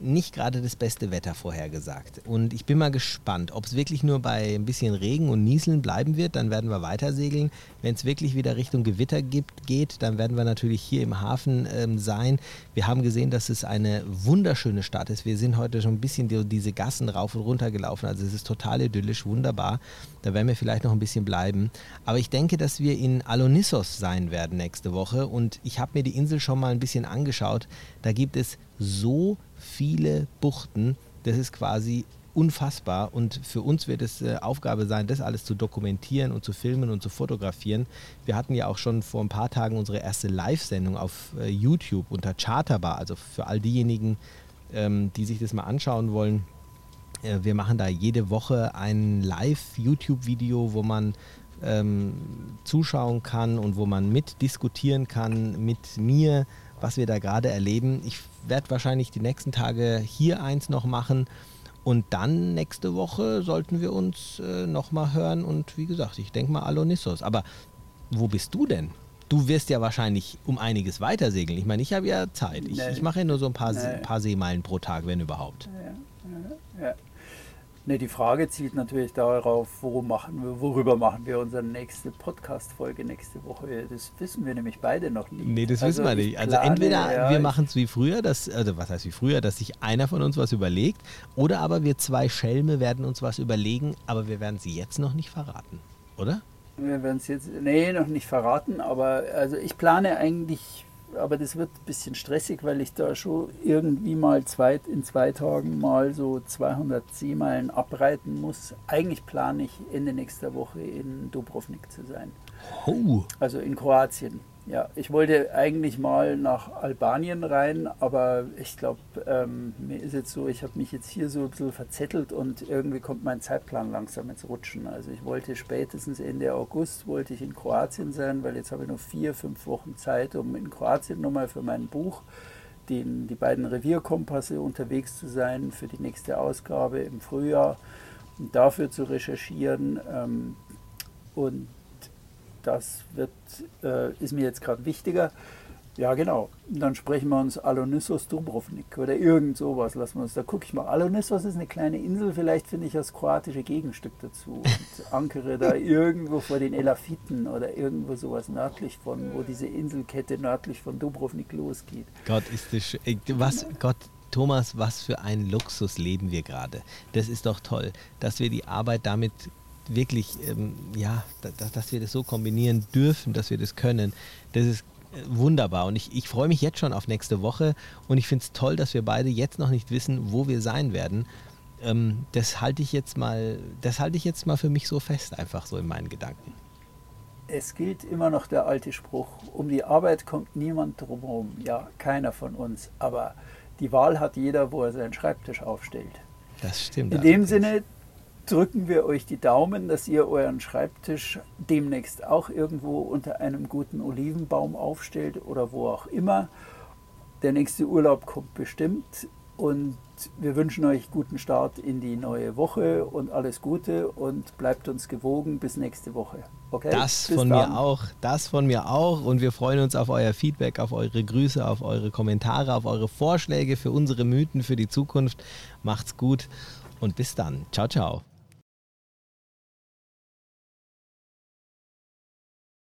nicht gerade das beste Wetter vorhergesagt. Und ich bin mal gespannt, ob es wirklich nur bei ein bisschen Regen und Nieseln bleiben wird. Dann werden wir weiter segeln. Wenn es wirklich wieder Richtung Gewitter gibt, geht, dann werden wir natürlich hier im Hafen ähm, sein. Wir haben gesehen, dass es eine wunderschöne Stadt ist. Wir sind heute schon ein bisschen die, diese Gassen rauf und runter gelaufen. Also es ist total idyllisch, wunderbar. Da werden wir vielleicht noch ein bisschen bleiben. Aber ich denke, dass wir in Alonissos sein werden nächste Woche. Und ich habe mir die Insel schon mal ein bisschen angeschaut. Da gibt es so viele Buchten. Das ist quasi unfassbar und für uns wird es äh, Aufgabe sein, das alles zu dokumentieren und zu filmen und zu fotografieren. Wir hatten ja auch schon vor ein paar Tagen unsere erste Live-Sendung auf äh, YouTube unter Charterbar, also für all diejenigen, ähm, die sich das mal anschauen wollen. Äh, wir machen da jede Woche ein Live-YouTube-Video, wo man ähm, zuschauen kann und wo man mitdiskutieren kann mit mir, was wir da gerade erleben. Ich werde wahrscheinlich die nächsten Tage hier eins noch machen. Und dann nächste Woche sollten wir uns äh, nochmal hören. Und wie gesagt, ich denke mal Alonissos. Aber wo bist du denn? Du wirst ja wahrscheinlich um einiges weiter segeln. Ich meine, ich habe ja Zeit. Ich, nee. ich mache ja nur so ein paar, nee. paar Seemeilen pro Tag, wenn überhaupt. Ja, ja, ja. Ne, die Frage zielt natürlich darauf, machen wir, worüber machen wir unsere nächste Podcast-Folge nächste Woche. Das wissen wir nämlich beide noch nicht. Nee, das also wissen wir nicht. Also entweder ja, wir machen es wie früher, dass, also was heißt wie früher, dass sich einer von uns was überlegt, oder aber wir zwei Schelme werden uns was überlegen, aber wir werden sie jetzt noch nicht verraten, oder? Wir werden es jetzt, nee, noch nicht verraten, aber also ich plane eigentlich aber das wird ein bisschen stressig, weil ich da schon irgendwie mal zwei, in zwei Tagen mal so 200 Seemeilen abreiten muss. Eigentlich plane ich Ende nächster Woche in Dubrovnik zu sein. Oh. Also in Kroatien. Ja, ich wollte eigentlich mal nach Albanien rein, aber ich glaube, ähm, mir ist jetzt so, ich habe mich jetzt hier so ein bisschen verzettelt und irgendwie kommt mein Zeitplan langsam ins Rutschen. Also ich wollte spätestens Ende August wollte ich in Kroatien sein, weil jetzt habe ich noch vier, fünf Wochen Zeit, um in Kroatien nochmal für mein Buch den, die beiden Revierkompasse unterwegs zu sein für die nächste Ausgabe im Frühjahr und dafür zu recherchieren. Ähm, und das wird, äh, ist mir jetzt gerade wichtiger. Ja, genau. dann sprechen wir uns Alonissos Dubrovnik oder irgend sowas. Lassen wir uns. Da gucke ich mal. Alonissos ist eine kleine Insel. Vielleicht finde ich das kroatische Gegenstück dazu. Und ankere da <laughs> irgendwo vor den Elafiten oder irgendwo sowas nördlich von, wo diese Inselkette nördlich von Dubrovnik losgeht. Gott, ist das Was, Gott, Thomas, was für ein Luxus leben wir gerade. Das ist doch toll, dass wir die Arbeit damit wirklich, ähm, ja, dass, dass wir das so kombinieren dürfen, dass wir das können, das ist äh, wunderbar. Und ich, ich freue mich jetzt schon auf nächste Woche und ich finde es toll, dass wir beide jetzt noch nicht wissen, wo wir sein werden. Ähm, das halte ich jetzt mal, das halte ich jetzt mal für mich so fest, einfach so in meinen Gedanken. Es gilt immer noch der alte Spruch, um die Arbeit kommt niemand drumherum. Ja, keiner von uns. Aber die Wahl hat jeder, wo er seinen Schreibtisch aufstellt. Das stimmt. In dem Sinne, drücken wir euch die Daumen, dass ihr euren Schreibtisch demnächst auch irgendwo unter einem guten Olivenbaum aufstellt oder wo auch immer. Der nächste Urlaub kommt bestimmt und wir wünschen euch guten Start in die neue Woche und alles Gute und bleibt uns gewogen bis nächste Woche. Okay? Das bis von dann. mir auch, das von mir auch und wir freuen uns auf euer Feedback, auf eure Grüße, auf eure Kommentare, auf eure Vorschläge für unsere Mythen für die Zukunft. Macht's gut und bis dann. Ciao, ciao.